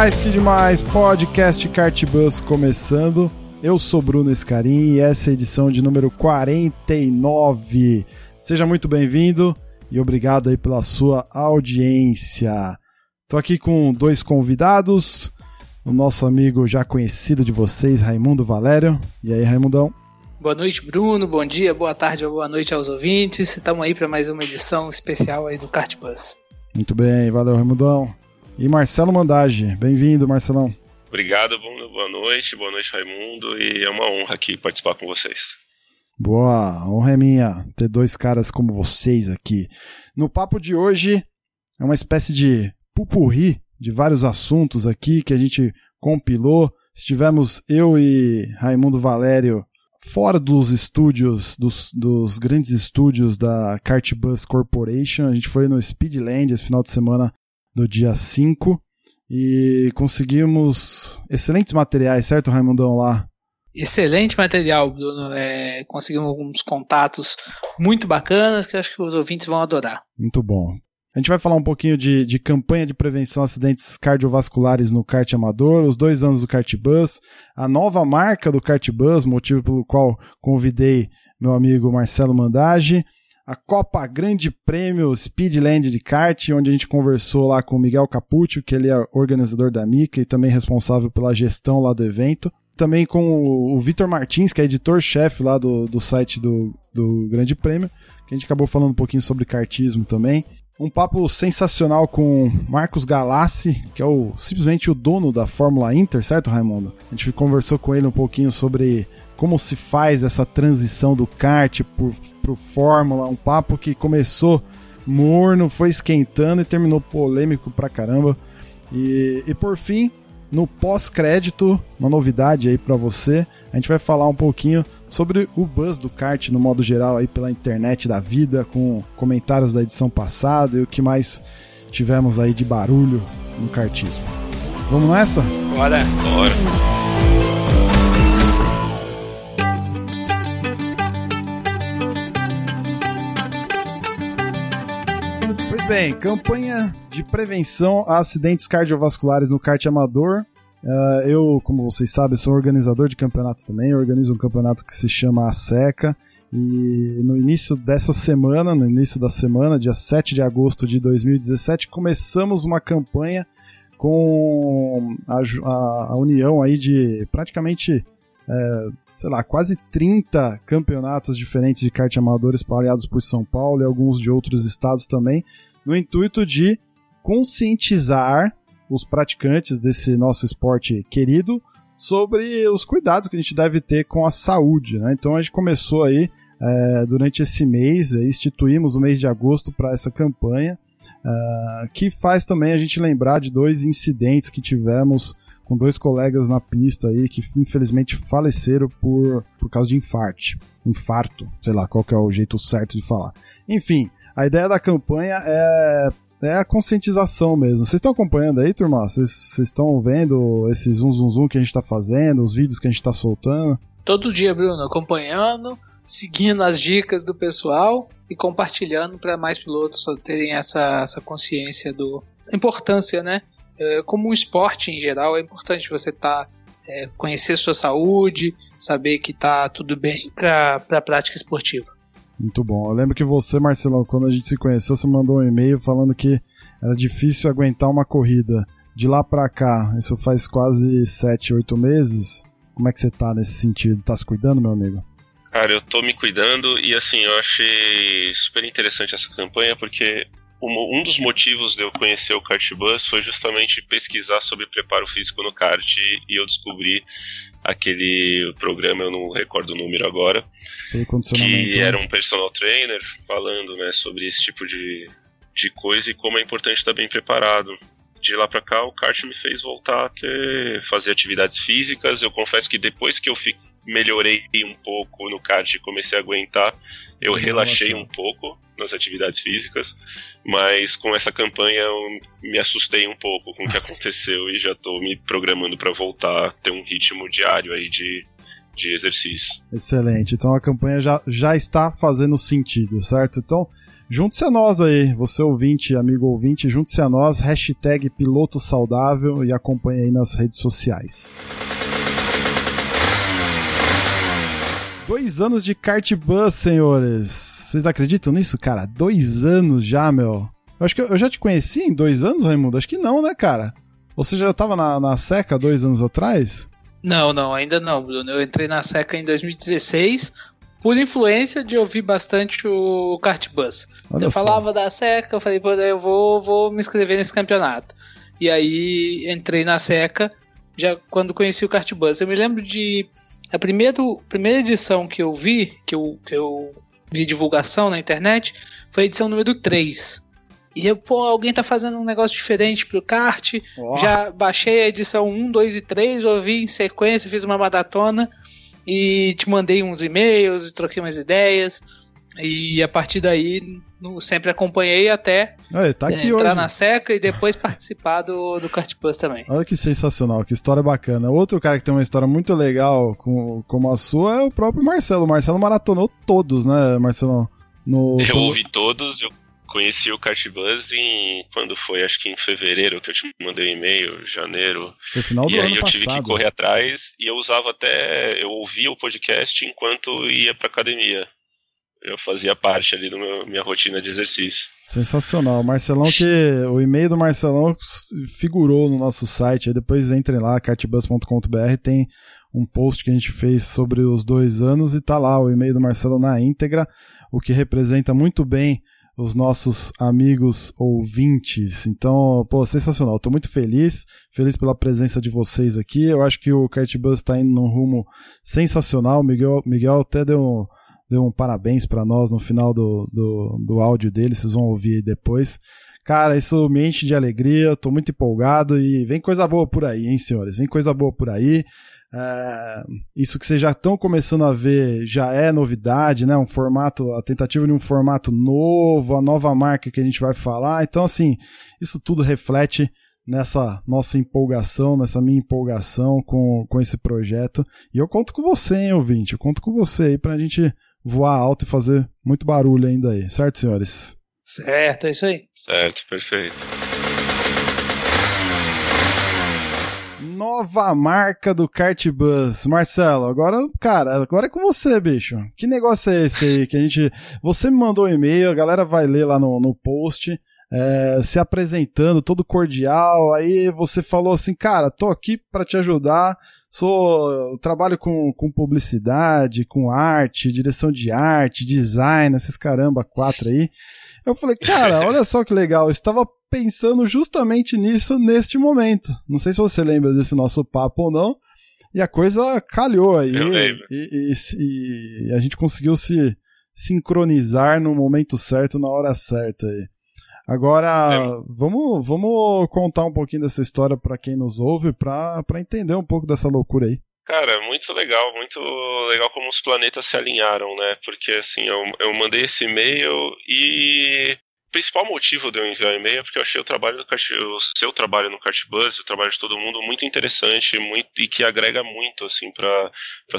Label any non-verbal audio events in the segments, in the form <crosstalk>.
Demais, que demais! Podcast Cartbus começando. Eu sou Bruno Escarim e essa é a edição de número 49. Seja muito bem-vindo e obrigado aí pela sua audiência. Tô aqui com dois convidados, o nosso amigo já conhecido de vocês, Raimundo Valério. E aí, Raimundão? Boa noite, Bruno. Bom dia, boa tarde ou boa noite aos ouvintes. Estamos aí para mais uma edição especial aí do Cartbus. Muito bem, valeu, Raimundão. E Marcelo Mandage, bem-vindo, Marcelão. Obrigado, boa noite, boa noite, Raimundo, e é uma honra aqui participar com vocês. Boa, honra é minha ter dois caras como vocês aqui. No papo de hoje é uma espécie de pupurri de vários assuntos aqui que a gente compilou. Estivemos eu e Raimundo Valério fora dos estúdios, dos, dos grandes estúdios da Cartbus Corporation. A gente foi no Speedland esse final de semana do dia 5 e conseguimos excelentes materiais, certo, Raimundão, lá? Excelente material, Bruno. É, conseguimos alguns contatos muito bacanas que acho que os ouvintes vão adorar. Muito bom. A gente vai falar um pouquinho de, de campanha de prevenção a acidentes cardiovasculares no kart amador, os dois anos do kart bus, a nova marca do kart bus, motivo pelo qual convidei meu amigo Marcelo Mandage, a Copa Grande Prêmio Speedland de kart, onde a gente conversou lá com o Miguel Capuccio, que ele é organizador da Mica e também responsável pela gestão lá do evento. Também com o, o Vitor Martins, que é editor-chefe lá do, do site do, do Grande Prêmio, que a gente acabou falando um pouquinho sobre kartismo também. Um papo sensacional com Marcos Galassi, que é o, simplesmente o dono da Fórmula Inter, certo, Raimundo? A gente conversou com ele um pouquinho sobre como se faz essa transição do kart pro, pro Fórmula, um papo que começou morno, foi esquentando e terminou polêmico pra caramba. E, e por fim, no pós-crédito, uma novidade aí para você, a gente vai falar um pouquinho sobre o buzz do kart no modo geral aí pela internet da vida, com comentários da edição passada e o que mais tivemos aí de barulho no kartismo. Vamos nessa? Bora! Bora! Bem, campanha de prevenção a acidentes cardiovasculares no kart amador. Uh, eu, como vocês sabem, sou organizador de campeonato também. Eu organizo um campeonato que se chama A Seca. E no início dessa semana, no início da semana, dia 7 de agosto de 2017, começamos uma campanha com a, a, a união aí de praticamente, é, sei lá, quase 30 campeonatos diferentes de kart amadores espalhados por São Paulo e alguns de outros estados também, no intuito de conscientizar os praticantes desse nosso esporte querido sobre os cuidados que a gente deve ter com a saúde. Né? Então a gente começou aí é, durante esse mês, instituímos o mês de agosto para essa campanha, é, que faz também a gente lembrar de dois incidentes que tivemos com dois colegas na pista aí que infelizmente faleceram por, por causa de infarto. Infarto, sei lá qual que é o jeito certo de falar. Enfim, a ideia da campanha é é a conscientização mesmo. Vocês estão acompanhando aí, turma? Vocês estão vendo esse zoom, zoom, zoom que a gente está fazendo, os vídeos que a gente está soltando? Todo dia, Bruno, acompanhando, seguindo as dicas do pessoal e compartilhando para mais pilotos terem essa, essa consciência do importância, né? É, como um esporte em geral, é importante você estar tá, é, conhecer sua saúde, saber que tá tudo bem para a prática esportiva. Muito bom. Eu lembro que você, Marcelão, quando a gente se conheceu, você mandou um e-mail falando que era difícil aguentar uma corrida. De lá pra cá, isso faz quase 7, 8 meses. Como é que você tá nesse sentido? Tá se cuidando, meu amigo? Cara, eu tô me cuidando e assim, eu achei super interessante essa campanha porque um dos motivos de eu conhecer o Kart Bus foi justamente pesquisar sobre preparo físico no kart e eu descobri aquele programa, eu não recordo o número agora, que era um personal trainer falando né, sobre esse tipo de, de coisa e como é importante estar bem preparado. De lá para cá, o kart me fez voltar a ter, fazer atividades físicas. Eu confesso que depois que eu fi, melhorei um pouco no kart e comecei a aguentar, eu Nossa. relaxei um pouco nas atividades físicas, mas com essa campanha eu me assustei um pouco com o que <laughs> aconteceu e já estou me programando para voltar a ter um ritmo diário aí de, de exercício. Excelente. Então a campanha já, já está fazendo sentido, certo? Então, junte-se a nós aí, você ouvinte, amigo ouvinte, junte-se a nós, hashtag piloto saudável e acompanhe aí nas redes sociais. Dois anos de kart bus, senhores. Vocês acreditam nisso, cara? Dois anos já, meu. Eu acho que eu já te conheci em dois anos, Raimundo? Acho que não, né, cara? Ou você já tava na, na seca dois anos atrás? Não, não, ainda não, Bruno. Eu entrei na SECA em 2016 por influência de ouvir bastante o Kart Bus. Olha eu só. falava da SECA, eu falei, pô, eu vou, vou me inscrever nesse campeonato. E aí entrei na SECA já quando conheci o Kart Bus. Eu me lembro de a primeira, primeira edição que eu vi, que eu, que eu vi divulgação na internet, foi a edição número 3. E eu, pô, alguém tá fazendo um negócio diferente pro kart. Oh. Já baixei a edição 1, 2 e 3, ouvi em sequência, fiz uma maratona e te mandei uns e-mails, troquei umas ideias. E a partir daí, sempre acompanhei até Olha, tá é, entrar hoje. na seca e depois participar do, do Kart Plus também. Olha que sensacional, que história bacana. Outro cara que tem uma história muito legal com, como a sua é o próprio Marcelo. O Marcelo maratonou todos, né, Marcelo? No... Eu ouvi todos, eu conheci o Cartbuzz em quando foi, acho que em fevereiro que eu te mandei um e-mail, janeiro. Foi final do e ano aí eu passado. tive que correr atrás e eu usava até eu ouvia o podcast enquanto ia para academia. Eu fazia parte ali da minha rotina de exercício. Sensacional. Marcelão que o e-mail do Marcelão figurou no nosso site, aí depois entrem lá cartbus.com.br, tem um post que a gente fez sobre os dois anos e tá lá o e-mail do Marcelo na íntegra, o que representa muito bem os nossos amigos ouvintes. Então, pô, sensacional. Tô muito feliz, feliz pela presença de vocês aqui. Eu acho que o Cartbus está indo num rumo sensacional. Miguel, Miguel até deu, deu um parabéns para nós no final do, do, do áudio dele, vocês vão ouvir aí depois. Cara, isso me enche de alegria, tô muito empolgado e vem coisa boa por aí, hein, senhores? Vem coisa boa por aí. É, isso que vocês já estão começando a ver já é novidade, né? Um formato, a tentativa de um formato novo, a nova marca que a gente vai falar. Então, assim, isso tudo reflete nessa nossa empolgação, nessa minha empolgação com, com esse projeto. E eu conto com você, hein, ouvinte? Eu conto com você aí pra gente voar alto e fazer muito barulho ainda aí, certo, senhores? Certo, é isso aí. Certo, perfeito. nova marca do Kart Bus. Marcelo, agora, cara, agora é com você, bicho. Que negócio é esse aí que a gente. Você me mandou um e-mail, a galera vai ler lá no, no post. É, se apresentando, todo cordial. Aí você falou assim, cara, tô aqui para te ajudar. Sou trabalho com, com publicidade, com arte, direção de arte, design, esses caramba quatro aí. Eu falei, cara, <laughs> olha só que legal. Eu estava pensando justamente nisso neste momento. Não sei se você lembra desse nosso papo ou não. E a coisa calhou aí. Eu lembro. E, e, e a gente conseguiu se sincronizar no momento certo, na hora certa aí. Agora, é. vamos, vamos contar um pouquinho dessa história para quem nos ouve, para entender um pouco dessa loucura aí. Cara, muito legal, muito legal como os planetas se alinharam, né? Porque assim, eu, eu mandei esse e-mail e o principal motivo de eu enviar e-mail é porque eu achei o trabalho do Kart, o seu trabalho no Cartbuzz, o trabalho de todo mundo muito interessante muito, e que agrega muito assim para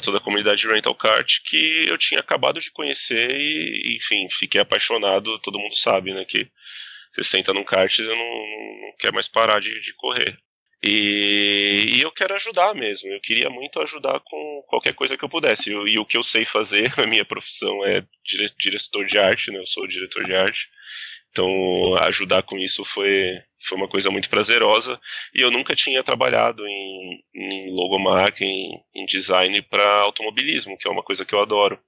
toda a comunidade de rental kart que eu tinha acabado de conhecer e enfim fiquei apaixonado. Todo mundo sabe, né, que você senta num kart e não, não quer mais parar de, de correr. E, e, eu quero ajudar mesmo. Eu queria muito ajudar com qualquer coisa que eu pudesse. E o que eu sei fazer, <laughs> a minha profissão é dire, diretor de arte, né? Eu sou diretor de arte. Então, ajudar com isso foi, foi uma coisa muito prazerosa. E eu nunca tinha trabalhado em, em logomarca, em, em design para automobilismo, que é uma coisa que eu adoro.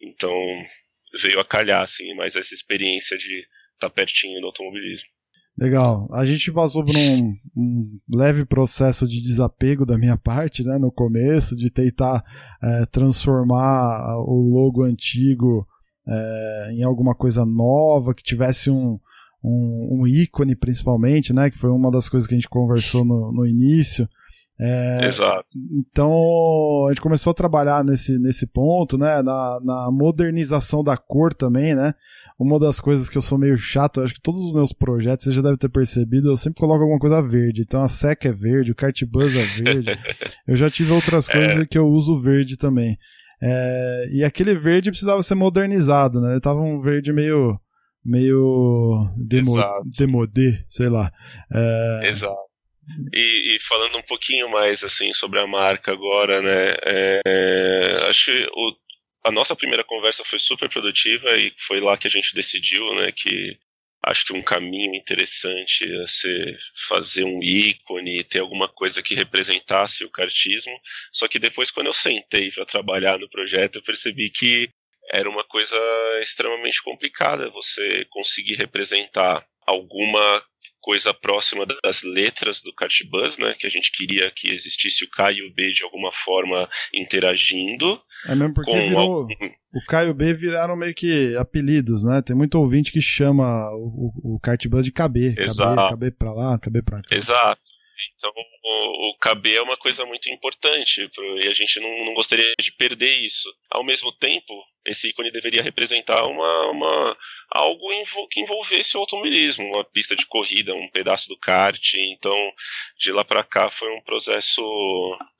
Então, veio a calhar, assim, mais essa experiência de tá pertinho do automobilismo. Legal. A gente passou por um, um, leve processo de desapego da minha parte, né, no começo, de tentar é, transformar o logo antigo é, em alguma coisa nova, que tivesse um, um, um, ícone principalmente, né? Que foi uma das coisas que a gente conversou no, no início. É, Exato. Então a gente começou a trabalhar nesse, nesse ponto, né? Na, na modernização da cor também, né? Uma das coisas que eu sou meio chato, acho que todos os meus projetos, você já deve ter percebido, eu sempre coloco alguma coisa verde. Então a SEC é verde, o Cartbuzz é verde. <laughs> eu já tive outras é. coisas é. que eu uso verde também. É, e aquele verde precisava ser modernizado, né? Ele tava um verde meio meio demo, sei lá. É... Exato. E, e, falando um pouquinho mais assim sobre a marca agora, né? É, acho o, a nossa primeira conversa foi super produtiva e foi lá que a gente decidiu, né? Que acho que um caminho interessante a ser fazer um ícone, ter alguma coisa que representasse o cartismo. Só que depois, quando eu sentei para trabalhar no projeto, eu percebi que era uma coisa extremamente complicada você conseguir representar alguma coisa próxima das letras do Cartbus, né? Que a gente queria que existisse o K e o B de alguma forma interagindo. É mesmo porque virou, algum... o K e o B viraram meio que apelidos, né? Tem muito ouvinte que chama o, o, o Cartbus de KB. Exato. KB, KB pra lá, KB pra cá. Exato. Então, o, o KB é uma coisa muito importante e a gente não, não gostaria de perder isso. Ao mesmo tempo, esse ícone deveria representar uma, uma algo que envolvesse o automobilismo, uma pista de corrida, um pedaço do kart. Então, de lá para cá foi um processo,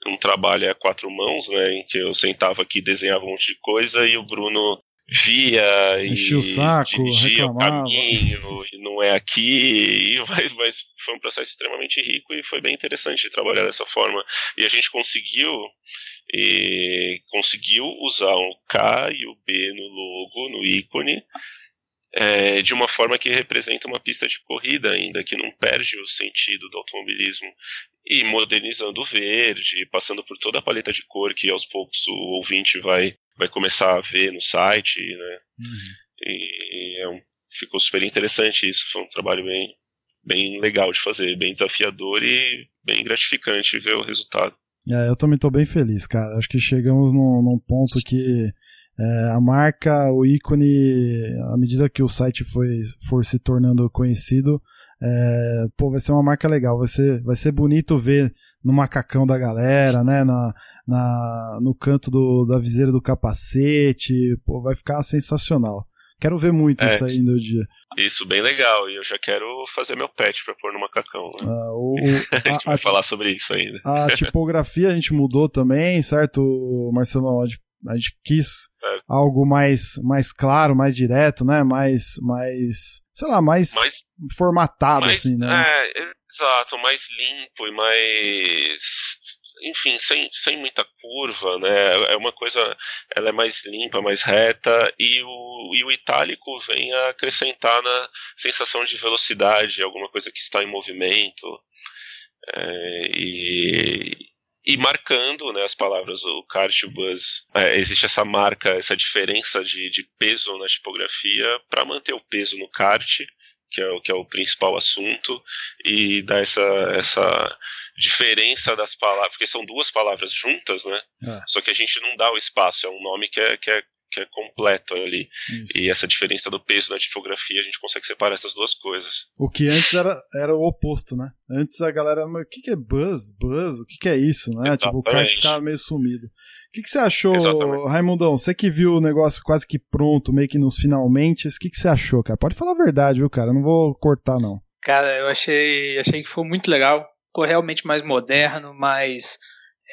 um trabalho a quatro mãos, né, em que eu sentava aqui, desenhava um monte de coisa e o Bruno via Enchia e o saco, reclamava. o caminho e não é aqui, <laughs> mas, mas, foi um processo extremamente rico e foi bem interessante de trabalhar dessa forma. E a gente conseguiu e conseguiu usar o K e o B no logo, no ícone, é, de uma forma que representa uma pista de corrida ainda, que não perde o sentido do automobilismo. E modernizando o verde, passando por toda a paleta de cor que aos poucos o ouvinte vai, vai começar a ver no site, né? Uhum. E é um, ficou super interessante isso, foi um trabalho bem, bem legal de fazer, bem desafiador e bem gratificante ver o resultado. É, eu também estou bem feliz, cara. Acho que chegamos num, num ponto que é, a marca, o ícone, à medida que o site foi, for se tornando conhecido, é, pô, vai ser uma marca legal, vai ser, vai ser bonito ver no macacão da galera, né, na, na, no canto do, da viseira do capacete, pô, vai ficar sensacional. Quero ver muito é, isso aí no dia. Isso, bem legal. E eu já quero fazer meu pet pra pôr no macacão. Né? Ah, o, <laughs> a, gente vai a, falar sobre isso ainda. A <laughs> tipografia a gente mudou também, certo, Marcelo? A gente quis é. algo mais, mais claro, mais direto, né? Mais, mais, sei lá, mais, mais formatado, mais, assim, né? É, exato, mais limpo e mais enfim, sem, sem muita curva, né? É uma coisa, ela é mais limpa, mais reta, e o, e o itálico vem a acrescentar na sensação de velocidade, alguma coisa que está em movimento. É, e, e marcando né, as palavras, o kart e o buzz. É, existe essa marca, essa diferença de, de peso na tipografia para manter o peso no kart, que é, o, que é o principal assunto, e dar essa, essa diferença das palavras, porque são duas palavras juntas, né? É. Só que a gente não dá o espaço, é um nome que é, que é que é completo ali. Isso. E essa diferença do peso da tipografia, a gente consegue separar essas duas coisas. O que antes era, era o oposto, né? Antes a galera, mas o que, que é buzz? Buzz? O que, que é isso, né? Exatamente. Tipo, o kart ficava meio sumido. O que, que você achou, Exatamente. Raimundão? Você que viu o negócio quase que pronto, meio que nos finalmente, o que, que você achou, cara? Pode falar a verdade, viu, cara? Eu não vou cortar, não. Cara, eu achei, achei que foi muito legal. Ficou realmente mais moderno, mais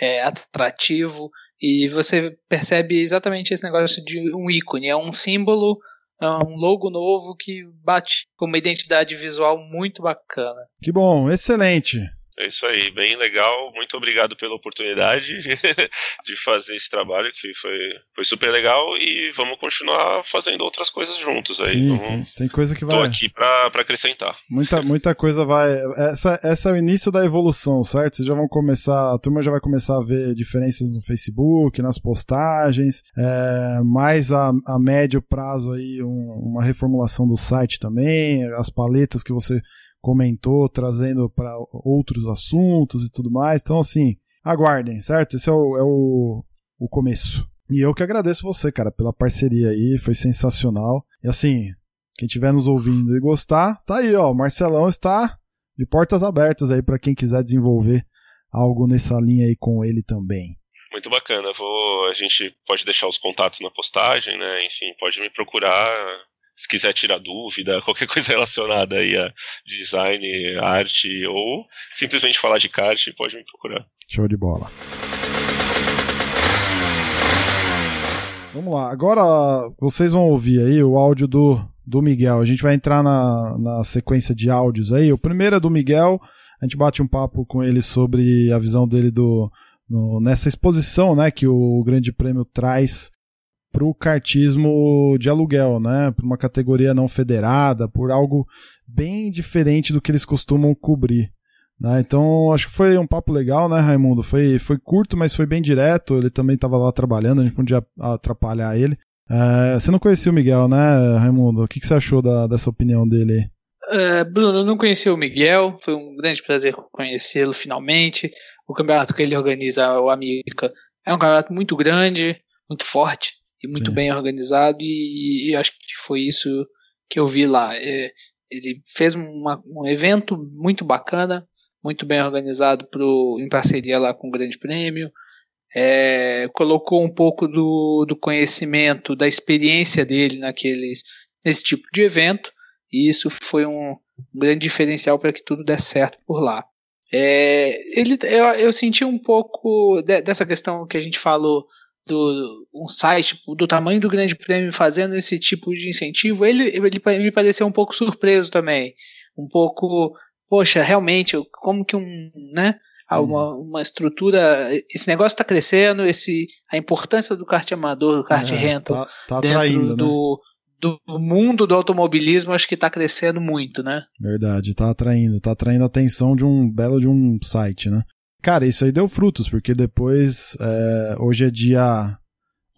é, atrativo. E você percebe exatamente esse negócio de um ícone, é um símbolo, é um logo novo que bate com uma identidade visual muito bacana. Que bom, excelente. É isso aí, bem legal. Muito obrigado pela oportunidade <laughs> de fazer esse trabalho, que foi, foi super legal. E vamos continuar fazendo outras coisas juntos aí. Sim, tem, tem, coisa que vai. Tô aqui para acrescentar. Muita, muita coisa vai. Essa, essa é o início da evolução, certo? Vocês já vão começar, a turma já vai começar a ver diferenças no Facebook, nas postagens. É, mais a, a médio prazo aí, um, uma reformulação do site também, as paletas que você comentou, trazendo para outros assuntos e tudo mais. Então, assim, aguardem, certo? Esse é o, é o, o começo. E eu que agradeço você, cara, pela parceria aí, foi sensacional. E assim, Quem estiver nos ouvindo e gostar, tá aí, ó. O Marcelão está de portas abertas aí para quem quiser desenvolver algo nessa linha aí com ele também. Muito bacana. Vou, a gente pode deixar os contatos na postagem, né? Enfim, pode me procurar se quiser tirar dúvida, <laughs> qualquer coisa relacionada aí a design, arte ou simplesmente falar de kart, pode me procurar. Show de bola. Vamos lá, agora vocês vão ouvir aí o áudio do, do Miguel. A gente vai entrar na, na sequência de áudios aí. O primeiro é do Miguel, a gente bate um papo com ele sobre a visão dele do, no, nessa exposição né, que o Grande Prêmio traz para o kartismo de aluguel, né, para uma categoria não federada, por algo bem diferente do que eles costumam cobrir. Né? Então, acho que foi um papo legal, né, Raimundo? Foi, foi curto, mas foi bem direto. Ele também estava lá trabalhando, a gente podia atrapalhar ele. É, você não conhecia o Miguel, né, Raimundo? O que, que você achou da, dessa opinião dele? É, Bruno, eu não conheci o Miguel, foi um grande prazer conhecê-lo finalmente. O campeonato que ele organiza, o Amica, é um campeonato muito grande, muito forte e muito Sim. bem organizado, e, e, acho que foi isso que eu vi lá. É, ele fez uma, um evento muito bacana, muito bem organizado pro, em parceria lá com o Grande Prêmio. É, colocou um pouco do, do conhecimento, da experiência dele naqueles, nesse tipo de evento, e isso foi um, grande diferencial para que tudo desse certo por lá. É, ele, eu, eu, senti um pouco de, dessa questão que a gente falou do um site do tamanho do Grande Prêmio fazendo esse tipo de incentivo. Ele, ele, me pareceu um pouco surpreso também, um pouco poxa, realmente, como que um, né, uma, uhum. uma estrutura, esse negócio está crescendo, esse, a importância do kart amador, do kart é, rental tá, tá dentro atraindo, do, né? do mundo do automobilismo, acho que está crescendo muito, né? Verdade, está atraindo, está atraindo a atenção de um belo de um site, né? Cara, isso aí deu frutos, porque depois, é, hoje é dia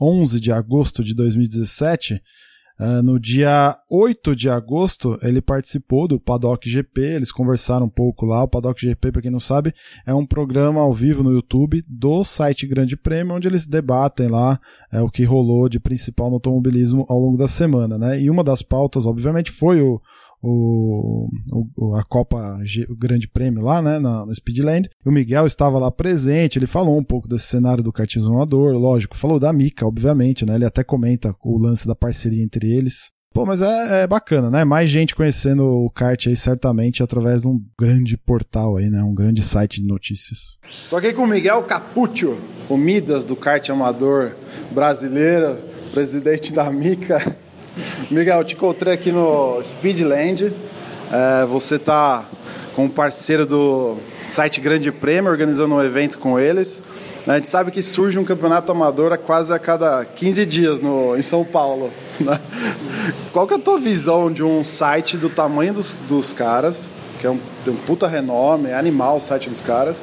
11 de agosto de 2017, Uh, no dia 8 de agosto, ele participou do Paddock GP, eles conversaram um pouco lá. O Paddock GP, para quem não sabe, é um programa ao vivo no YouTube do site Grande Prêmio, onde eles debatem lá é, o que rolou de principal no automobilismo ao longo da semana, né? E uma das pautas, obviamente, foi o, o, o, a Copa o Grande Prêmio lá, né, na, no Speedland. O Miguel estava lá presente, ele falou um pouco desse cenário do kartismo amador, lógico, falou da Mica, obviamente, né, ele até comenta o lance da parceria entre eles. Pô, mas é, é, bacana, né? Mais gente conhecendo o kart aí, certamente, através de um grande portal aí, né? Um grande site de notícias. Tô aqui com o Miguel Capuccio, o Midas do kart amador brasileiro, presidente da Mica. <laughs> Miguel, te encontrei aqui no Speedland. É, você está com um parceiro do site Grande Prêmio, organizando um evento com eles. A gente sabe que surge um campeonato amador a quase a cada 15 dias no, em São Paulo. <laughs> Né? Qual que é a tua visão de um site do tamanho dos, dos caras, que é um, tem um puta renome, é animal o site dos caras,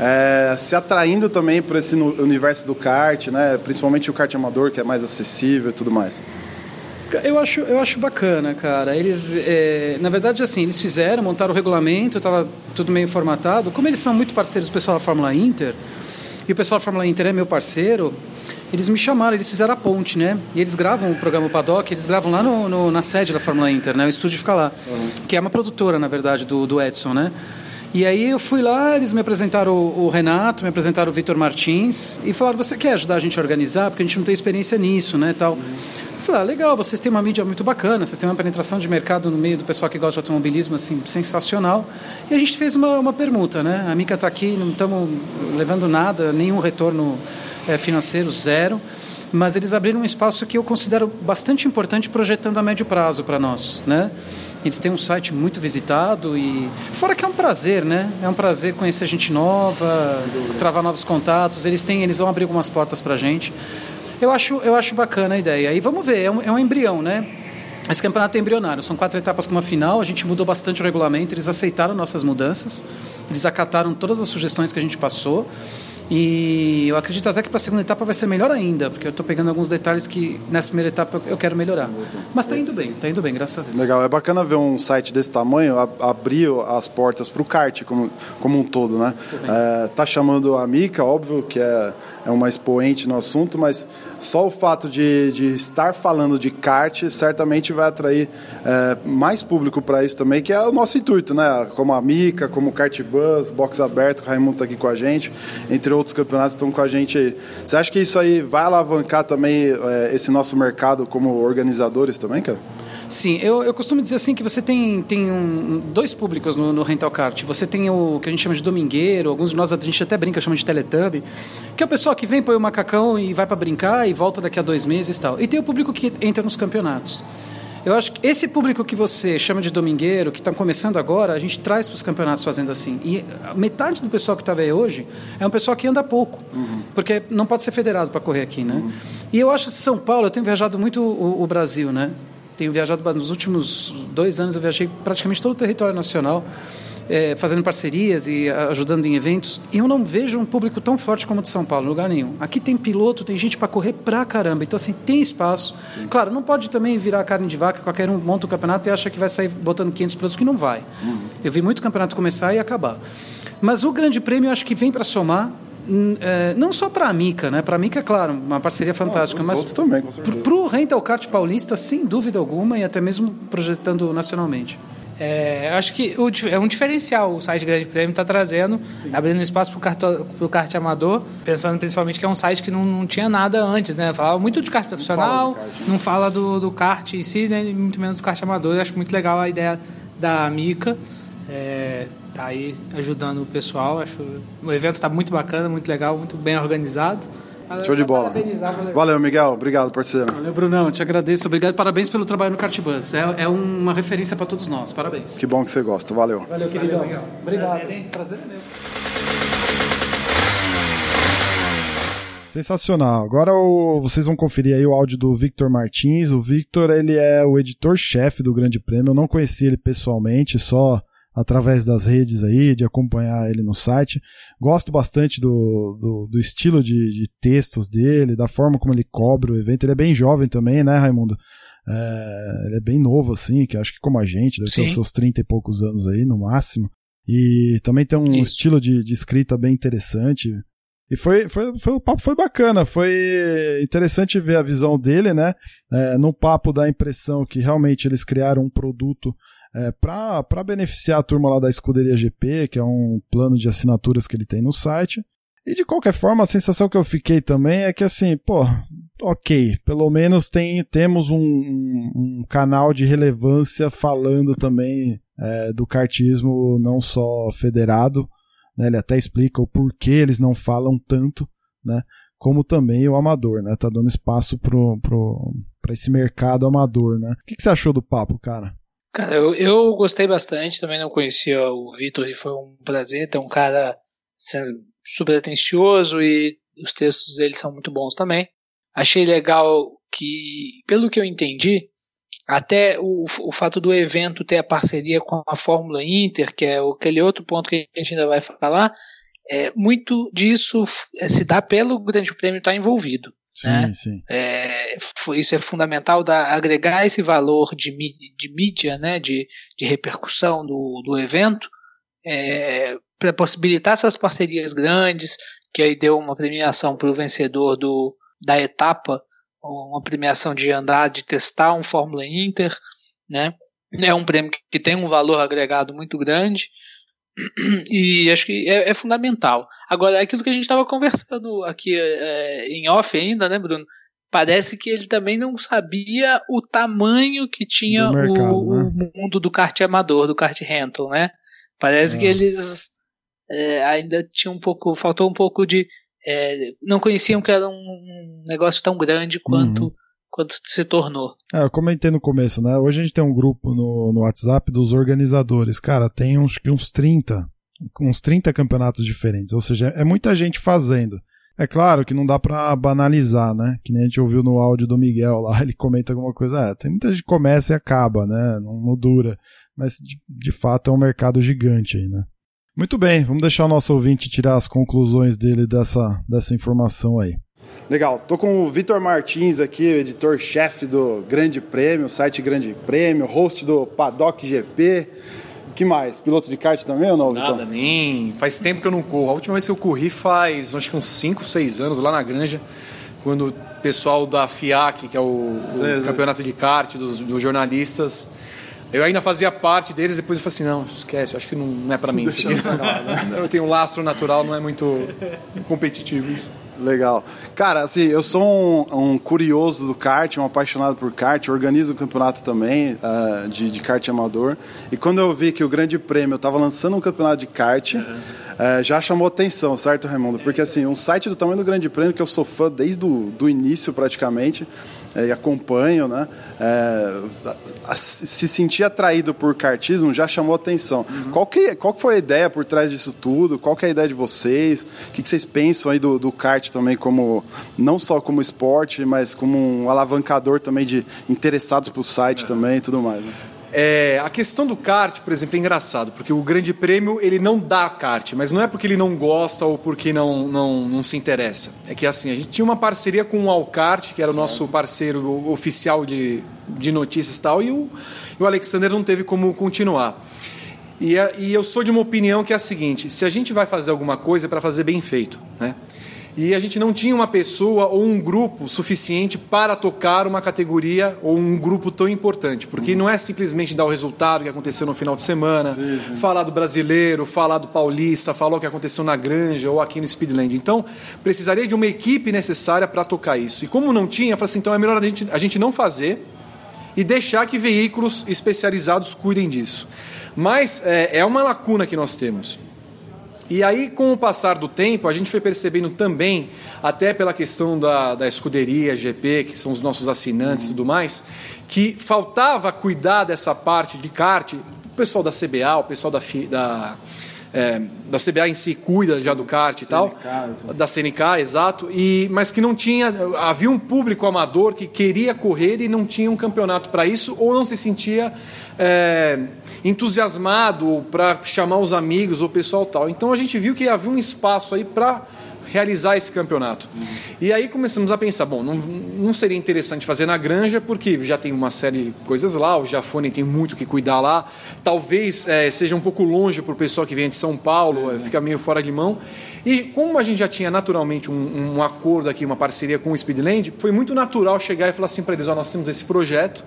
é, se atraindo também para esse universo do kart, né? principalmente o kart amador, que é mais acessível e tudo mais? Eu acho, eu acho bacana, cara. Eles, é, na verdade, assim, eles fizeram, montaram o regulamento, estava tudo meio formatado. Como eles são muito parceiros do pessoal da Fórmula Inter, e o pessoal da Fórmula Inter é meu parceiro, eles me chamaram, eles fizeram a ponte, né? E eles gravam o programa Paddock, eles gravam lá no, no na sede da Fórmula Inter, né? O estúdio fica lá, uhum. que é uma produtora, na verdade, do, do Edson, né? E aí eu fui lá, eles me apresentaram o, o Renato, me apresentaram o Vitor Martins e falaram: "Você quer ajudar a gente a organizar? Porque a gente não tem experiência nisso, né, tal". Uhum falei, ah, legal, vocês têm uma mídia muito bacana, vocês têm uma penetração de mercado no meio do pessoal que gosta de automobilismo, assim, sensacional. E a gente fez uma, uma permuta, né? A Mica está aqui, não estamos levando nada, nenhum retorno é, financeiro, zero. Mas eles abriram um espaço que eu considero bastante importante projetando a médio prazo para nós, né? Eles têm um site muito visitado e fora que é um prazer, né? É um prazer conhecer gente nova, travar novos contatos. Eles têm, eles vão abrir algumas portas para gente. Eu acho, eu acho bacana a ideia. E vamos ver, é um, é um embrião, né? Esse campeonato é embrionário, são quatro etapas com uma final, a gente mudou bastante o regulamento, eles aceitaram nossas mudanças, eles acataram todas as sugestões que a gente passou E eu acredito até que para a segunda etapa vai ser melhor ainda, porque eu estou pegando alguns detalhes que nessa primeira etapa eu quero melhorar. Mas está indo bem, está indo bem, graças a Deus. Legal, é bacana ver um site desse tamanho abrir as portas para o kart como, como um todo, né? É, tá chamando a Mika, óbvio que é, é uma expoente no assunto, mas só o fato de, de estar falando de kart certamente vai atrair é, mais público para isso também, que é o nosso intuito, né? Como a Mika, como o Kart Bus, Box Aberto, o Raimundo está aqui com a gente, entre outros campeonatos estão com a gente aí. Você acha que isso aí vai alavancar também é, esse nosso mercado como organizadores também, cara? Sim, eu, eu costumo dizer assim que você tem, tem um, dois públicos no, no, rental kart. Você tem o que a gente chama de domingueiro, alguns de nós a gente até brinca, chama de teletubby, que é o pessoal que vem, põe o macacão e vai para brincar e volta daqui a dois meses e tal. E tem o público que entra nos campeonatos. Eu acho que esse público que você chama de domingueiro, que está começando agora, a gente traz para os campeonatos fazendo assim. E metade do pessoal que está aí hoje é um pessoal que anda pouco, uhum. porque não pode ser federado para correr aqui, né? Uhum. E eu acho que São Paulo, eu tenho viajado muito o, o Brasil, né? Tenho viajado nos últimos dois anos, eu viajei praticamente todo o território nacional é, fazendo parcerias e ajudando em eventos, e eu não vejo um público tão forte como o de São Paulo, em lugar nenhum. Aqui tem piloto, tem gente para correr pra caramba, então assim, tem espaço. Sim. Claro, não pode também virar carne de vaca, qualquer um monta o campeonato e acha que vai sair botando 500 pilotos, que não vai. Uhum. Eu vi muito campeonato começar e acabar. Mas o Grande Prêmio eu acho que vem para somar, é, não só para a Mica, né? Para a Mica, é claro, uma parceria fantástica, não, mas também, para o Rental Kart Paulista, sem dúvida alguma, e até mesmo projetando nacionalmente. É, acho que o, é um diferencial o site Grande Prêmio está trazendo, Sim. abrindo espaço para o kart amador, pensando principalmente que é um site que não, não tinha nada antes, né? Falava muito de kart profissional, não fala, kart, né? não fala do, do kart em si, né? muito menos do kart amador. Eu acho muito legal a ideia da Mica. É, tá aí ajudando o pessoal. Acho o evento está muito bacana, muito legal, muito bem organizado. Show de bola. Valeu, Miguel. Obrigado, parceiro. Valeu, Brunão. Te agradeço. Obrigado. Parabéns pelo trabalho no Cartbus. É, é uma referência para todos nós. Parabéns. Que bom que você gosta. Valeu. Valeu, queridão. Valeu, Obrigado. Prazer, Prazer é meu. Sensacional. Agora o, vocês vão conferir aí o áudio do Victor Martins. O Victor, ele é o editor-chefe do Grande Prêmio. Eu não conheci ele pessoalmente, só através das redes aí, de acompanhar ele no site. Gosto bastante do, do, do estilo de, de, textos dele, da forma como ele cobre o evento. Ele é bem jovem também, né, Raimundo? É, ele é bem novo, assim, que acho que como a gente, deve Sim. ter os seus 30 e poucos anos aí, no máximo. E também tem um Isso. estilo de, de escrita bem interessante. E foi, foi, foi, o papo foi bacana, foi interessante ver a visão dele, né? É, no papo dá a impressão que realmente eles criaram um produto é, para beneficiar a turma lá da Escuderia GP, que é um plano de assinaturas que ele tem no site. E de qualquer forma, a sensação que eu fiquei também é que assim, pô, ok, pelo menos tem, temos um, um, canal de relevância falando também é, do kartismo não só federado, né, ele até explica o porquê eles não falam tanto, né, como também o amador, né, tá dando espaço pra esse mercado amador, né. O que, que você achou do papo, cara? Cara, eu, eu gostei bastante, também não conhecia o Vitor e foi um prazer ter um cara super atencioso e os textos dele são muito bons também. Achei legal que, pelo que eu entendi, até o, o fato do evento ter a parceria com a Fórmula Inter, que é aquele outro ponto que a gente ainda vai falar, é, muito disso é, se dá pelo Grande Prêmio estar envolvido. Sim, né? sim. É, isso é fundamental da, agregar esse valor de, de mídia, né, de, de repercussão do, do evento, é, para possibilitar essas parcerias grandes, que aí deu uma premiação para o vencedor do, da etapa, uma premiação de andar, de testar um Fórmula Inter, né? É um prêmio que tem um valor agregado muito grande e acho que é, é, fundamental. Agora, é aquilo que a gente estava conversando aqui é, em off ainda, né, Bruno? Parece que ele também não sabia o tamanho que tinha mercado, o, né? o, mundo do kart amador, do kart rental, né? Parece é. que eles é, ainda tinham um pouco, faltou um pouco de, é, não conheciam que era um negócio tão grande quanto uhum quando se tornou. É, eu comentei no começo, né? Hoje a gente tem um grupo no, no WhatsApp dos organizadores. Cara, tem uns, uns 30, uns 30 campeonatos diferentes. Ou seja, é muita gente fazendo. É claro que não dá pra banalizar, né? Que nem a gente ouviu no áudio do Miguel lá, <laughs> ele comenta alguma coisa. É, tem muita gente que começa e acaba, né? Não, não dura. Mas de, de fato é um mercado gigante aí, né? Muito bem, vamos deixar o nosso ouvinte tirar as conclusões dele dessa, dessa informação aí. Legal, tô com o Vitor Martins aqui, editor-chefe do Grande Prêmio, site Grande Prêmio, host do Paddock GP. Que mais? Piloto de kart também ou não, Nada, Vitor? nem. Faz tempo que eu não corro. A última vez que eu corri faz acho que uns 5, 6 anos lá na Granja, quando o pessoal da FIAC, que é o, o campeonato de kart dos, dos jornalistas, eu ainda fazia parte deles, depois eu falei assim, não, esquece, acho que não, não é pra mim isso aqui. <laughs> eu tenho um lastro natural, não é muito competitivo isso. Legal. Cara, assim, eu sou um, um curioso do kart, um apaixonado por kart, organizo o campeonato também ah, de, de kart amador. E quando eu vi que o Grande Prêmio estava lançando um campeonato de kart, eh, já chamou atenção, certo, Raimundo? Porque, assim, um site do tamanho do Grande Prêmio, que eu sou fã desde o do início praticamente, e acompanho, né? a- se sentir atraído por kartismo já chamou atenção. Qual, que, qual que foi a ideia por trás disso tudo? Qual que é a ideia de vocês? O que, que vocês pensam aí do, do kart também como não só como esporte, mas como um alavancador também de interessados pro site também e tudo mais. né? É, a questão do kart, por exemplo, é engraçado, porque o Grande Prêmio ele não dá kart, mas não é porque ele não gosta ou porque não, não, não se interessa. É que assim, a gente tinha uma parceria com o Alkart, que era o nosso parceiro oficial de, de notícias e tal, e o, e o Alexander não teve como continuar. E, a- e eu sou de uma opinião que é a seguinte: se a gente vai fazer alguma coisa, é para fazer bem feito, né? E a gente não tinha uma pessoa ou um grupo suficiente para tocar uma categoria ou um grupo tão importante. Porque não é simplesmente dar o resultado que aconteceu no final de semana, falar do brasileiro, falar do paulista, falar o que aconteceu na Granja ou aqui no Speedland. Então, precisaria de uma equipe necessária para tocar isso. E como não tinha, eu falei assim: então é melhor a gente, a gente não fazer e deixar que veículos especializados cuidem disso. Mas é, é uma lacuna que nós temos. E aí, com o passar do tempo, a gente foi percebendo também, até pela questão da, da escuderia GP, que são os nossos assinantes e tudo mais, que faltava cuidar dessa parte de kart. O pessoal da CBA, o pessoal da, da, é, da CBA em si cuida já do kart e tal. Da CNK, exato. E, mas que não tinha. Havia um público amador que queria correr e não tinha um campeonato para isso, ou não se sentia é, entusiasmado para chamar os amigos ou o pessoal tal. Então a gente viu que havia um espaço aí para realizar esse campeonato. E aí começamos a pensar, bom, não, não seria interessante fazer na Granja, porque já tem uma série de coisas lá, o Jafone tem muito que cuidar lá, talvez eh, seja um pouco longe para o pessoal que vem de São Paulo, eh, fica meio fora de mão. E como a gente já tinha naturalmente um, um acordo aqui, uma parceria com o Speedland, foi muito natural chegar e falar assim para eles, ó, nós temos esse projeto,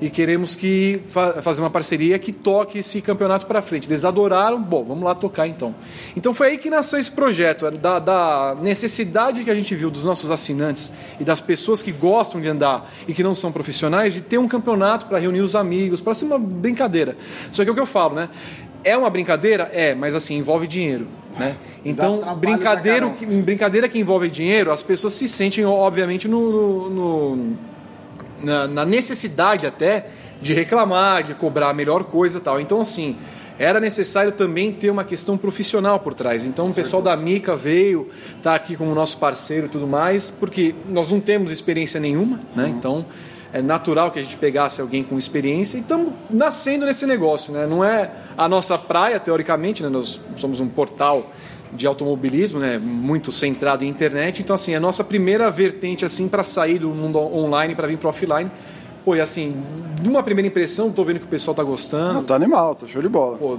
e queremos que fa fazer uma parceria que toque esse campeonato para frente. Eles adoraram, bom, vamos lá tocar então. Então foi aí que nasceu esse projeto, era da, da necessidade que a gente viu dos nossos assinantes e das pessoas que gostam de andar e que não são profissionais de ter um campeonato para reunir os amigos, para ser uma brincadeira. Só que é o que eu falo, né? É uma brincadeira? É, mas assim, envolve dinheiro. Né? Então, brincadeira que, brincadeira que envolve dinheiro, as pessoas se sentem, obviamente, no- no- na, na necessidade até de reclamar, de cobrar a melhor coisa e tal. Então, assim, era necessário também ter uma questão profissional por trás. Então, o pessoal da Mica veio, tá aqui como nosso parceiro e tudo mais, porque nós não temos experiência nenhuma, né? Então, é natural que a gente pegasse alguém com experiência e estamos nascendo nesse negócio, né? Não é a nossa praia, teoricamente, né? Nós somos um portal de automobilismo, né, muito centrado em internet. Então assim, a nossa primeira vertente assim para sair do mundo online para vir para offline. Pô, e assim, numa primeira impressão, tô vendo que o pessoal tá gostando. Não, tá animal, tá show de bola. Pô,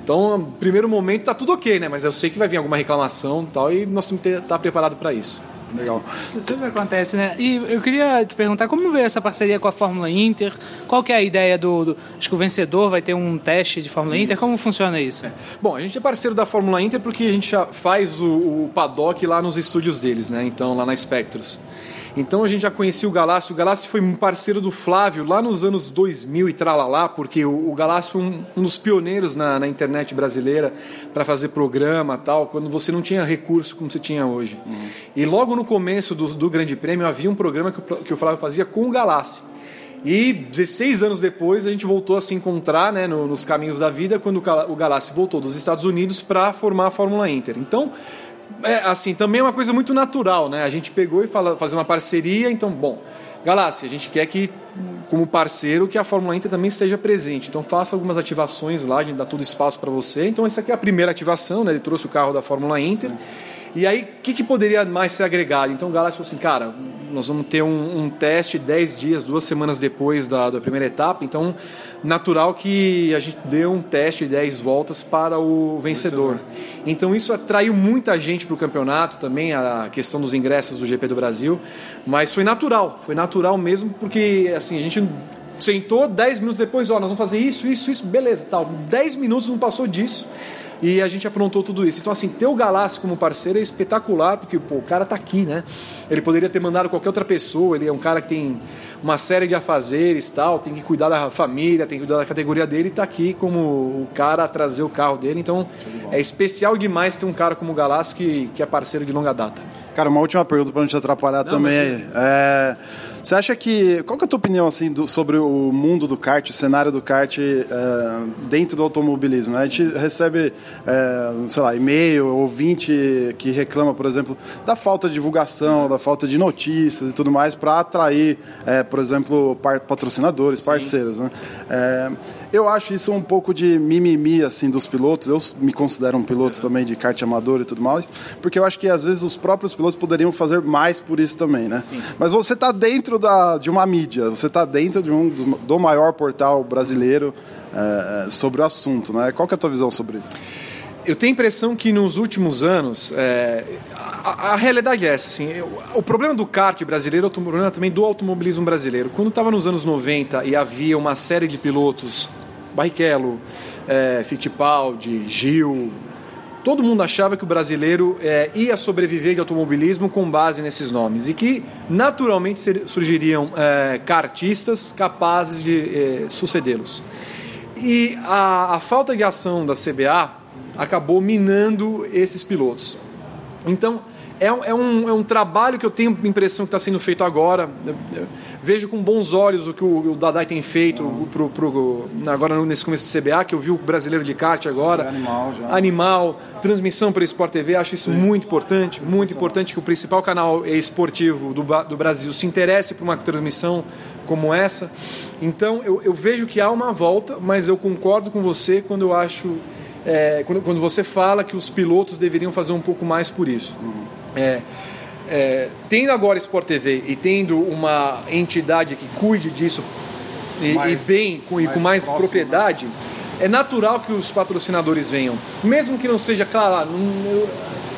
então, no primeiro momento tá tudo OK, né? Mas eu sei que vai vir alguma reclamação e tal e nós temos que estar preparado para isso. Legal. Isso sempre acontece, né? E eu queria te perguntar como veio essa parceria com a Fórmula Inter? Qual que é a ideia do, do- Acho que o vencedor vai ter um teste de Fórmula Inter. Como funciona isso? Bom, a gente é parceiro da Fórmula Inter porque a gente já faz o, o paddock lá nos estúdios deles, né? Então, lá na Spectros. Então a gente já conhecia o Galácio. O Galácio foi um parceiro do Flávio lá nos anos 2000 e tralalá, porque o, o Galácio foi um, um dos pioneiros na, na internet brasileira para fazer programa tal, quando você não tinha recurso como você tinha hoje. E logo no começo do, do Grande Prêmio havia um programa que, o, que o Flávio fazia com o Galácio. E 16 anos depois a gente voltou a se encontrar né, no- nos caminhos da vida quando o Galassi voltou dos Estados Unidos para formar a Fórmula Inter. Então, é, assim, também é uma coisa muito natural, né? A gente pegou e fala, fazer uma parceria, então, bom, Galáxia, a gente quer que, como parceiro, que a Fórmula Inter também esteja presente. Então faça algumas ativações lá, a gente dá todo espaço para você. Então essa aqui é a primeira ativação, né? Ele trouxe o carro da Fórmula Inter. E aí, o que, que poderia mais ser agregado? Então o Galáxia falou assim, cara, nós vamos ter um, um teste 10 dias, duas semanas depois da, da primeira etapa, então natural que a gente dê um teste de 10 voltas para o vencedor. Então isso atraiu muita gente para o campeonato também, a questão dos ingressos do GP do Brasil, mas foi natural, foi natural mesmo, porque assim, a gente sentou 10 minutos depois, ó, nós vamos fazer isso, isso, isso, beleza, tal. 10 minutos não passou disso e a gente aprontou tudo isso. Então, assim, ter o Galassi como parceiro é espetacular, porque pô, o cara tá aqui, né? Ele poderia ter mandado qualquer outra pessoa, ele é um cara que tem uma série de afazeres tal, tem que cuidar da família, tem que cuidar da categoria dele e tá aqui como o cara a trazer o carro dele. Então, é especial demais ter um cara como o Galassi que, que é parceiro de longa data. Cara, uma última pergunta para não te atrapalhar Não, também. É, você acha que. Qual que é a tua opinião assim, do- sobre o mundo do kart, o cenário do kart é, dentro do automobilismo? né? A gente recebe, é, sei lá, e-mail, ouvinte que reclama, por exemplo, da falta de divulgação, da falta de notícias e tudo mais para atrair, é, por exemplo, par- patrocinadores, parceiros. Né? Eu acho isso um pouco de mimimi assim dos pilotos. Eu me considero um piloto também de kart amador e tudo mais, porque eu acho que às vezes os próprios pilotos poderiam fazer mais por isso também, né? Mas você está dentro da, de uma mídia, você está dentro de um do, do maior portal brasileiro é, sobre o assunto, né? Qual que é a tua visão sobre isso? Eu tenho a impressão que nos últimos anos, é, a, a realidade é essa. Assim, eu- o problema do kart brasileiro é o problema também do automobilismo brasileiro. Quando estava nos anos 90 e havia uma série de pilotos, Barrichello, é, Fittipaldi, Gil, todo mundo achava que o brasileiro é, ia sobreviver de automobilismo com base nesses nomes e que naturalmente surgiriam é, kartistas capazes de é, sucedê-los. E a, a falta de ação da CBA acabou minando esses pilotos. Então, é, um- é um, é um trabalho que eu tenho a impressão que está sendo feito agora. Eu- eu vejo com bons olhos o que o, o Dadai tem feito pro, pro- agora nesse começo de CBA, que eu vi o brasileiro de kart agora. animal já. Animal, transmissão pela Sport TV, acho isso muito importante. Muito importante que o principal canal esportivo do, do Brasil se interesse por uma transmissão como essa. Então, eu, eu vejo que há uma volta, mas eu concordo com você quando eu acho. é, quando, quando você fala que os pilotos deveriam fazer um pouco mais por isso. É, é, tendo agora Sport TV e tendo uma entidade que cuide disso e, e Mais- bem com, e com mais mais próximo, propriedade, é natural que os patrocinadores venham. Mesmo que não seja, claro, não- eu-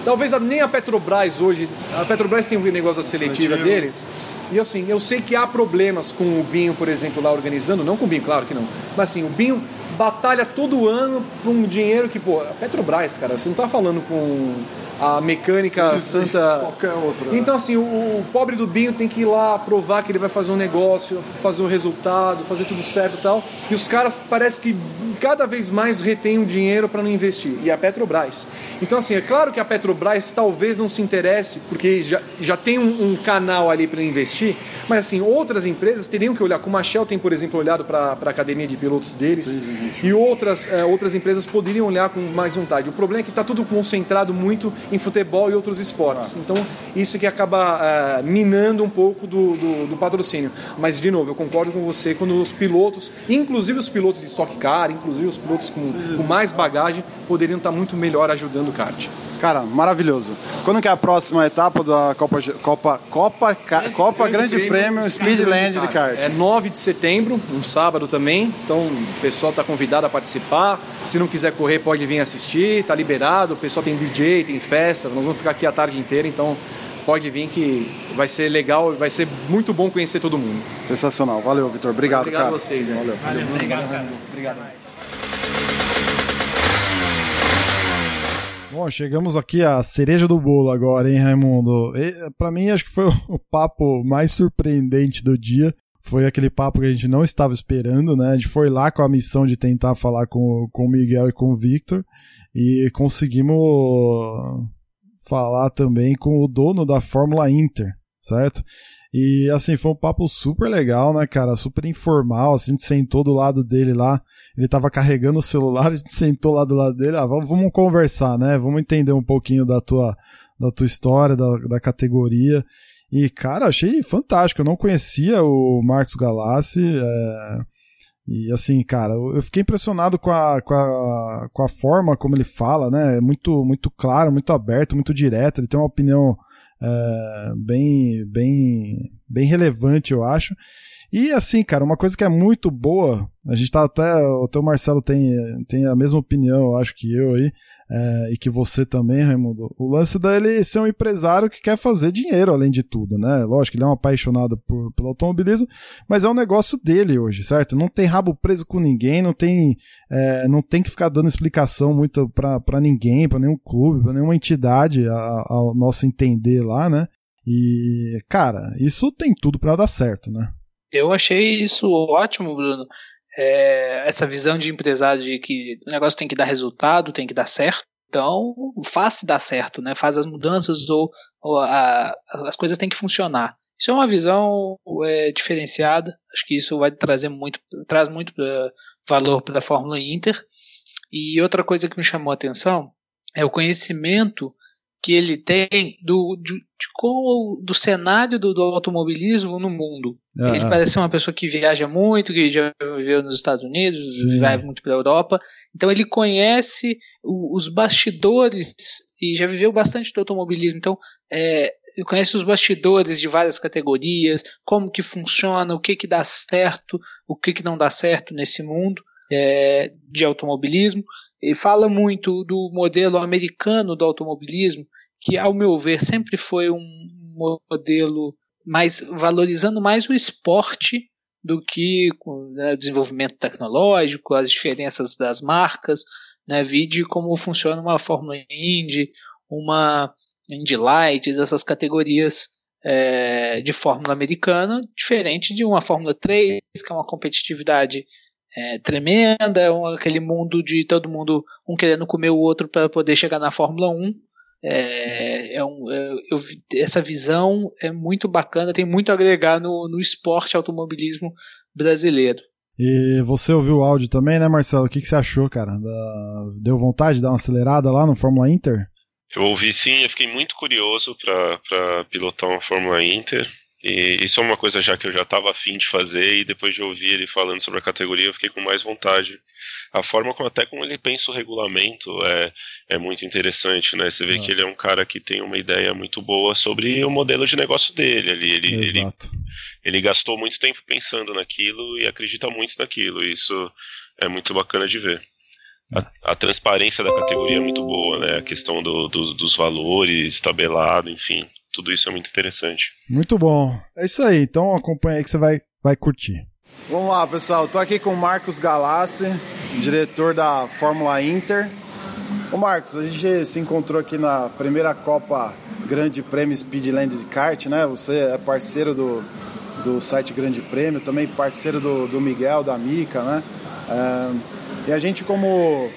talvez nem a Petrobras hoje, a Petrobras tem um negócio da seletiva deles, e assim, eu sei que há problemas com o Binho, por exemplo, lá organizando, não com o Binho, claro que não, mas assim, o Binho batalha todo ano por um dinheiro que, pô, a Petrobras, cara, você não tá falando com a mecânica santa. Qualquer outra, né? Então, assim, o, o pobre do Binho tem que ir lá provar que ele vai fazer um negócio, fazer o resultado, fazer tudo certo e tal. E os caras parece que cada vez mais retêm o dinheiro para não investir. E a Petrobras. Então, assim, é claro que a Petrobras talvez não se interesse, porque já, já tem um, um canal ali para investir, mas, assim, outras empresas teriam que olhar, como a Shell tem, por exemplo, olhado para a academia de pilotos deles, e outras, eh, outras empresas poderiam olhar com mais vontade. O problema é que está tudo concentrado muito em futebol e outros esportes. Então, isso que acaba eh, minando um pouco do, do, do patrocínio. Mas, de novo, eu concordo com você quando os pilotos, inclusive os pilotos de Stock Car, inclusive os pilotos com, com mais bagagem, poderiam estar muito melhor ajudando o kart. Cara, maravilhoso. Quando que é a próxima etapa da Copa Copa Copa Ca- Copa Grande, Prêmio Speedland de kart? É 9 de setembro, um sábado também. Então o pessoal está convidado a participar. Se não quiser correr, pode vir assistir, tá liberado. O pessoal tem DJ, tem festa. Nós vamos ficar aqui a tarde inteira, então pode vir que vai ser legal, vai ser muito bom conhecer todo mundo. Sensacional. Valeu, Vitor. Obrigado, Obrigado cara. a vocês, hein? Valeu. Obrigado, cara. Obrigado. Bom, chegamos aqui à cereja do bolo agora, hein, Raimundo? Pra mim, acho que foi <laughs> o papo mais surpreendente do dia. Foi aquele papo que a gente não estava esperando, né? A gente foi lá com a missão de tentar falar com, com o Miguel e com o Victor e conseguimos falar também com o dono da Fórmula Inter, certo? E assim, foi um papo super legal, né, cara? Super informal. Assim, a gente sentou do lado dele lá. Ele tava carregando o celular, <laughs> a gente sentou lá do lado dele. Ah, vamos, conversar, né? Vamos entender um pouquinho da tua, da tua história, da, da categoria. E, cara, achei fantástico. Eu não conhecia o Marcos Galassi. É... E assim, cara, eu fiquei impressionado com a, com a, com a forma como ele fala, né? É muito, muito claro, muito aberto, muito direto. Ele tem uma opinião é, bem, bem, bem relevante, eu acho. E assim, cara, uma coisa que é muito boa, a gente tá até, até o Marcelo tem, tem a mesma opinião, eu acho que eu aí, é, e que você também, Raimundo. O lance dele ser um empresário que quer fazer dinheiro, além de tudo, né? Lógico, ele é um apaixonado por, pelo automobilismo, mas é um negócio dele hoje, certo? Não tem rabo preso com ninguém, não tem, é, não tem que ficar dando explicação muito para ninguém, para nenhum clube, para nenhuma entidade, ao nosso entender lá, né? E, cara, isso tem tudo para dar certo, né? Eu achei isso ótimo, Bruno. É, essa visão de empresário de que o negócio tem que dar resultado, tem que dar certo. Então, faz dar certo, né? Faz as mudanças ou, ou a, as coisas têm que funcionar. Isso é uma visão é, diferenciada. Acho que isso vai trazer muito, traz muito pra, valor para a Fórmula Inter. E outra coisa que me chamou a atenção é o conhecimento que ele tem do, de, de como, do cenário do, do automobilismo no mundo. Uhum. Ele parece ser uma pessoa que viaja muito, que já viveu nos Estados Unidos, Sim. vai muito para a Europa. Então ele conhece o, os bastidores e já viveu bastante do automobilismo. Então é, ele conhece os bastidores de várias categorias, como que funciona, o que que dá certo, o que que não dá certo nesse mundo é, de automobilismo. Ele fala muito do modelo americano do automobilismo, que, ao meu ver, sempre foi um modelo mais valorizando mais o esporte do que o né, desenvolvimento tecnológico, as diferenças das marcas, né, vide como funciona uma Fórmula Indy, uma Indy Lights, essas categorias é, de Fórmula americana, diferente de uma Fórmula 3, que é uma competitividade é, tremenda, é um, aquele mundo de todo mundo um querendo comer o outro para poder chegar na Fórmula 1. É, é um, é, eu, essa visão é muito bacana, tem muito a agregar no, no esporte automobilismo brasileiro. E você ouviu o áudio também, né, Marcelo? O que, que você achou, cara? Da... Deu vontade de dar uma acelerada lá no Fórmula Inter? Eu ouvi sim, eu fiquei muito curioso para pilotar uma Fórmula Inter. E isso é uma coisa já que eu já estava afim de fazer e depois de ouvir ele falando sobre a categoria eu fiquei com mais vontade. A forma como até como ele pensa o regulamento é, é muito interessante, né? Você vê que ele é um cara que tem uma ideia muito boa sobre o modelo de negócio dele. Ele, ele, ele, ele gastou muito tempo pensando naquilo e acredita muito naquilo. E isso é muito bacana de ver. A, a, transparência da categoria é muito boa, né? A questão do, do, dos valores, tabelado, enfim tudo isso é muito interessante. Muito bom. É isso aí, então acompanha aí que você vai, vai curtir. Vamos lá, pessoal. Estou aqui com o Marcos Galassi, diretor da Fórmula Inter. Ô Marcos, a gente se encontrou aqui na primeira Copa Grande Prêmio Speedland de kart, né? Você é parceiro do, do site Grande Prêmio, também parceiro do, do Miguel, da Mica, né? É, e a gente como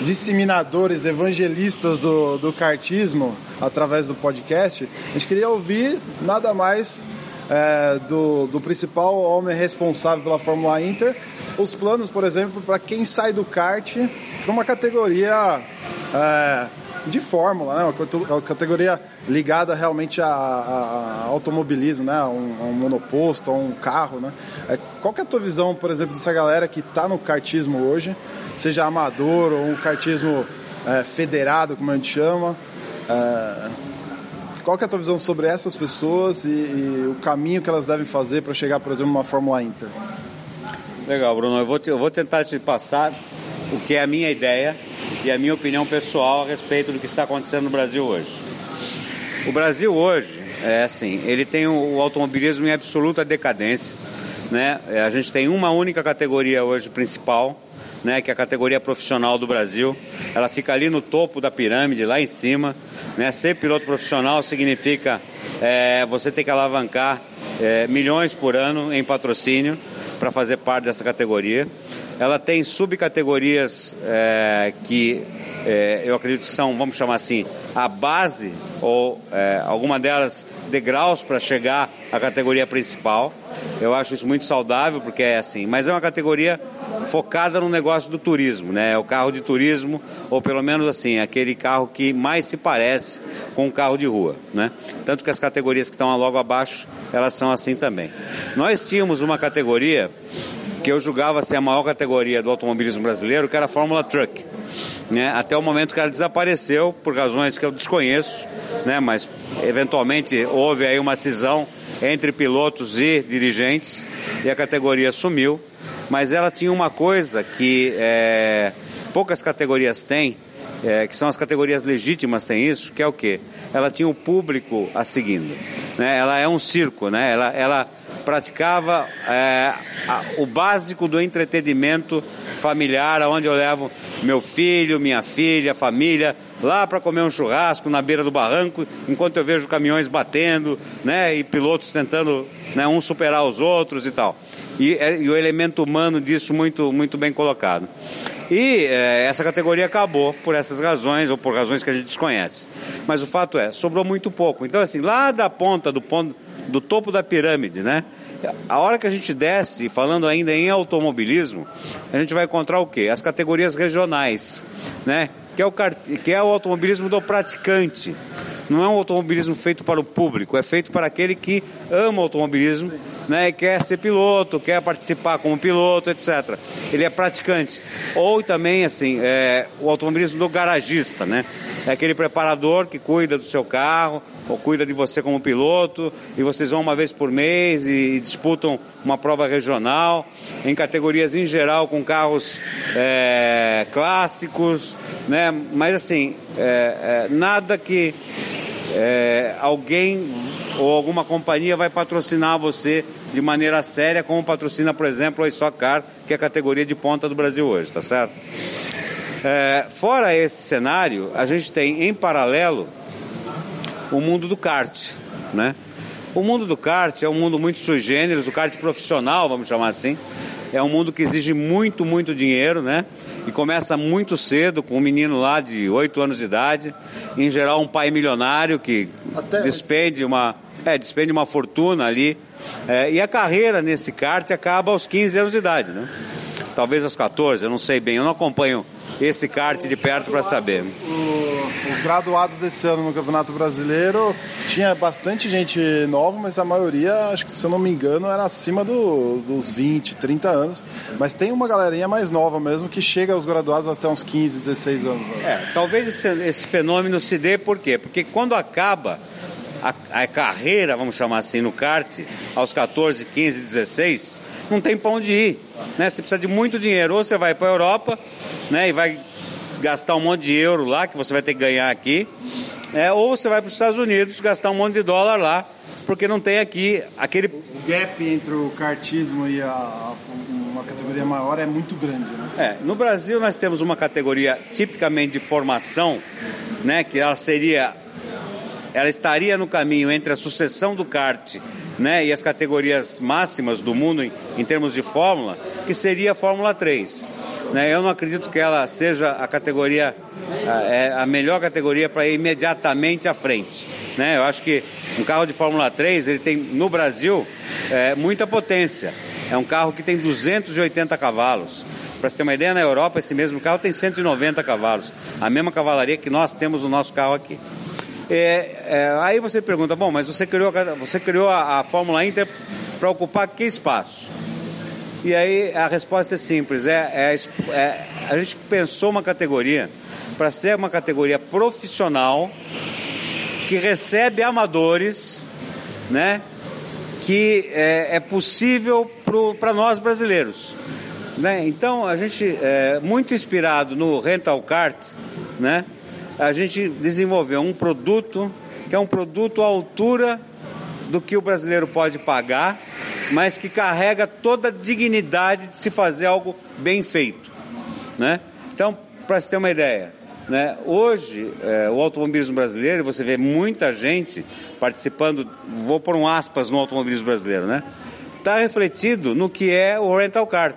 disseminadores, evangelistas do, do kartismo através do podcast, a gente queria ouvir nada mais é, do, do principal homem responsável pela Fórmula Inter, os planos, por exemplo, para quem sai do kart para uma categoria é, de Fórmula, né? uma categoria ligada realmente a, a, a automobilismo, né? um, a um, monoposto, a um carro. Né? É, qual que é a tua visão, por exemplo, dessa galera que está no kartismo hoje, seja amador ou um kartismo é, federado, como a gente chama? É, qual que é a tua visão sobre essas pessoas e, e o caminho que elas devem fazer para chegar, por exemplo, numa Fórmula Inter? Legal, Bruno. Eu vou, te, eu vou tentar te passar o que é a minha ideia e a minha opinião pessoal a respeito do que está acontecendo no Brasil hoje. O Brasil hoje, é assim, ele tem o, o automobilismo em absoluta decadência. Né? É, a gente tem uma única categoria hoje principal, né, que é a categoria profissional do Brasil. Ela fica ali no topo da pirâmide, lá em cima. Né? Ser piloto profissional significa é, você ter que alavancar é, milhões por ano em patrocínio para fazer parte dessa categoria. Ela tem subcategorias é, que é, eu acredito que são, vamos chamar assim, a base ou é, alguma delas degraus para chegar à categoria principal. Eu acho isso muito saudável porque é assim, mas é uma categoria focada no negócio do turismo, né? É o carro de turismo, ou pelo menos assim, aquele carro que mais se parece com um carro de rua, né? Tanto que as categorias que estão logo abaixo, elas são assim também. Nós tínhamos uma categoria que eu julgava ser a maior categoria do automobilismo brasileiro, que era a Fórmula Truck. Né? Até o momento que ela desapareceu, por razões que eu desconheço, né? mas eventualmente houve aí uma cisão entre pilotos e dirigentes e a categoria sumiu. Mas ela tinha uma coisa que é, poucas categorias têm, é, que são as categorias legítimas têm isso, que é o quê? Ela tinha um público a seguindo. Né? Ela é um circo, né? ela, ela praticava é, a, o básico do entretenimento familiar, onde eu levo meu filho, minha filha, família, lá para comer um churrasco na beira do barranco, enquanto eu vejo caminhões batendo, né, e pilotos tentando, né, um superar os outros e tal. E, é, e o elemento humano disso muito, muito bem colocado. E é, essa categoria acabou por essas razões ou por razões que a gente desconhece. Mas o fato é, sobrou muito pouco. Então, assim, lá da ponta do ponto do topo da pirâmide, né? A hora que a gente desce, falando ainda em automobilismo, a gente vai encontrar o quê? As categorias regionais, né? Que é o, que é o automobilismo do praticante. Não é um automobilismo feito para o público, é feito para aquele que ama automobilismo, né? E quer ser piloto, quer participar como piloto, etc. Ele é praticante. Ou também, assim, é, o automobilismo do garagista, né? É aquele preparador que cuida do seu carro, ou cuida de você como piloto, e vocês vão uma vez por mês e, e disputam uma prova regional, em categorias em geral com carros é, clássicos, né? Mas assim, é, é, nada que é, alguém ou alguma companhia vai patrocinar você de maneira séria, como patrocina, por exemplo, a Stock Car, que é a categoria de ponta do Brasil hoje, tá certo? É, fora esse cenário, a gente tem em paralelo o mundo do kart, né? O mundo do kart é um mundo muito sui generis, o kart profissional, vamos chamar assim. É um mundo que exige muito, muito dinheiro, né? E começa muito cedo, com um menino lá de 8 anos de idade. Em geral, um pai milionário que Até despende uma, é, despende uma fortuna ali. É, e a carreira nesse kart acaba aos 15 anos de idade, né? Talvez aos 14, eu não sei bem, eu não acompanho esse kart de perto para saber. O, os graduados desse ano no Campeonato Brasileiro tinha bastante gente nova, mas a maioria, acho que se eu não me engano, era acima do, dos 20, 30 anos. Mas tem uma galerinha mais nova mesmo que chega aos graduados até uns 15, 16 anos. É, talvez esse, esse fenômeno se dê por quê? Porque quando acaba a, a, carreira, vamos chamar assim, no kart, aos 14, 15, 16, não tem para onde ir. Né? Você precisa de muito dinheiro. Ou você vai para a Europa né, e vai gastar um monte de euro lá, que você vai ter que ganhar aqui, é, ou você vai para os Estados Unidos gastar um monte de dólar lá, porque não tem aqui aquele. O gap entre o kartismo e a, uma categoria maior é muito grande, né? É, no Brasil nós temos uma categoria tipicamente de formação, né, que ela seria ela estaria no caminho entre a sucessão do kart né, e as categorias máximas do mundo em, em termos de fórmula, que seria a Fórmula 3. Né, eu não acredito que ela seja a categoria, a, é, a melhor categoria para ir imediatamente à frente. Né? Eu acho que um carro de Fórmula 3, ele tem no Brasil é, muita potência. É um carro que tem 280 cavalos. Para você ter uma ideia, na Europa esse mesmo carro tem 190 cavalos. A mesma cavalaria que nós temos no nosso carro aqui. É, é, aí você pergunta, bom, mas você criou, você criou a, a Fórmula Inter para ocupar que espaço? E aí a resposta é simples, é, é, é a gente pensou uma categoria para ser uma categoria profissional que recebe amadores, né? Que é, é possível para nós brasileiros. Né? Então a gente é muito inspirado no rental kart, né? A gente desenvolveu um produto que é um produto à altura do que o brasileiro pode pagar, mas que carrega toda a dignidade de se fazer algo bem feito. Né? Então, para você ter uma ideia, né? hoje é, o automobilismo brasileiro, você vê muita gente participando, vou pôr um aspas no automobilismo brasileiro, né? Está refletido no que é o rental kart.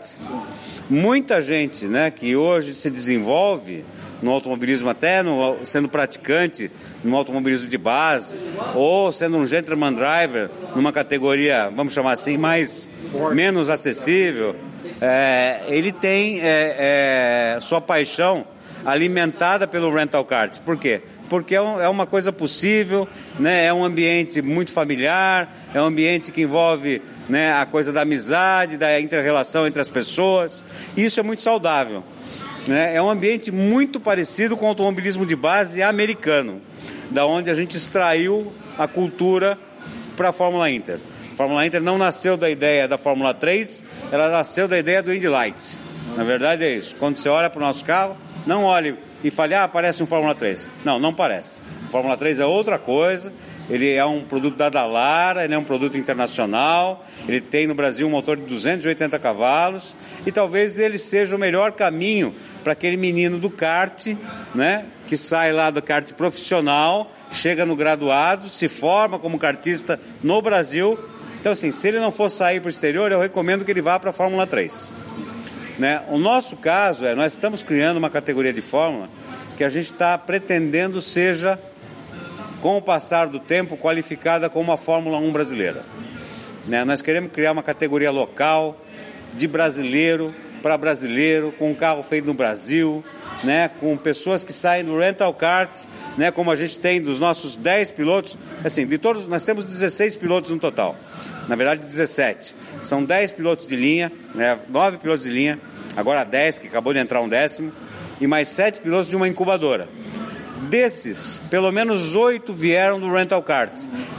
Muita gente né, que hoje se desenvolve no automobilismo, até no, sendo praticante no automobilismo de base, ou sendo um gentleman driver numa categoria, vamos chamar assim, mais menos acessível. é, ele tem é, é, sua paixão alimentada pelo rental kart. Por quê? Porque é, um, é uma coisa possível, né? é um ambiente muito familiar, é um ambiente que envolve né, a coisa da amizade, da inter-relação entre as pessoas. Isso é muito saudável. Né? É um ambiente muito parecido com o automobilismo de base americano, da onde a gente extraiu a cultura para a Fórmula Inter. A Fórmula Inter não nasceu da ideia da Fórmula 3, ela nasceu da ideia do Indy Lights. Na verdade é isso. Quando você olha para o nosso carro, não olhe e fale, ah, parece um Fórmula 3. Não, não parece. Fórmula 3 é outra coisa, ele é um produto da Dallara, ele é um produto internacional, ele tem no Brasil um motor de 280 cavalos e talvez ele seja o melhor caminho para aquele menino do kart, né, que sai lá do kart profissional, chega no graduado, se forma como kartista no Brasil. Então, assim, se ele não for sair para o exterior, eu recomendo que ele vá para a Fórmula 3. Né? O nosso caso é, nós estamos criando uma categoria de Fórmula que a gente está pretendendo seja, com o passar do tempo, qualificada como a Fórmula 1 brasileira. Né? Nós queremos criar uma categoria local, de brasileiro para brasileiro, com um carro feito no Brasil, né? com pessoas que saem do rental kart, né? como a gente tem dos nossos 10 pilotos, assim, de todos, nós temos 16 pilotos no total na verdade 17. São 10 pilotos de linha, né, 9 pilotos de linha, agora 10, que acabou de entrar um décimo, e mais 7 pilotos de uma incubadora. Desses, pelo menos 8 vieram do Rental Kart.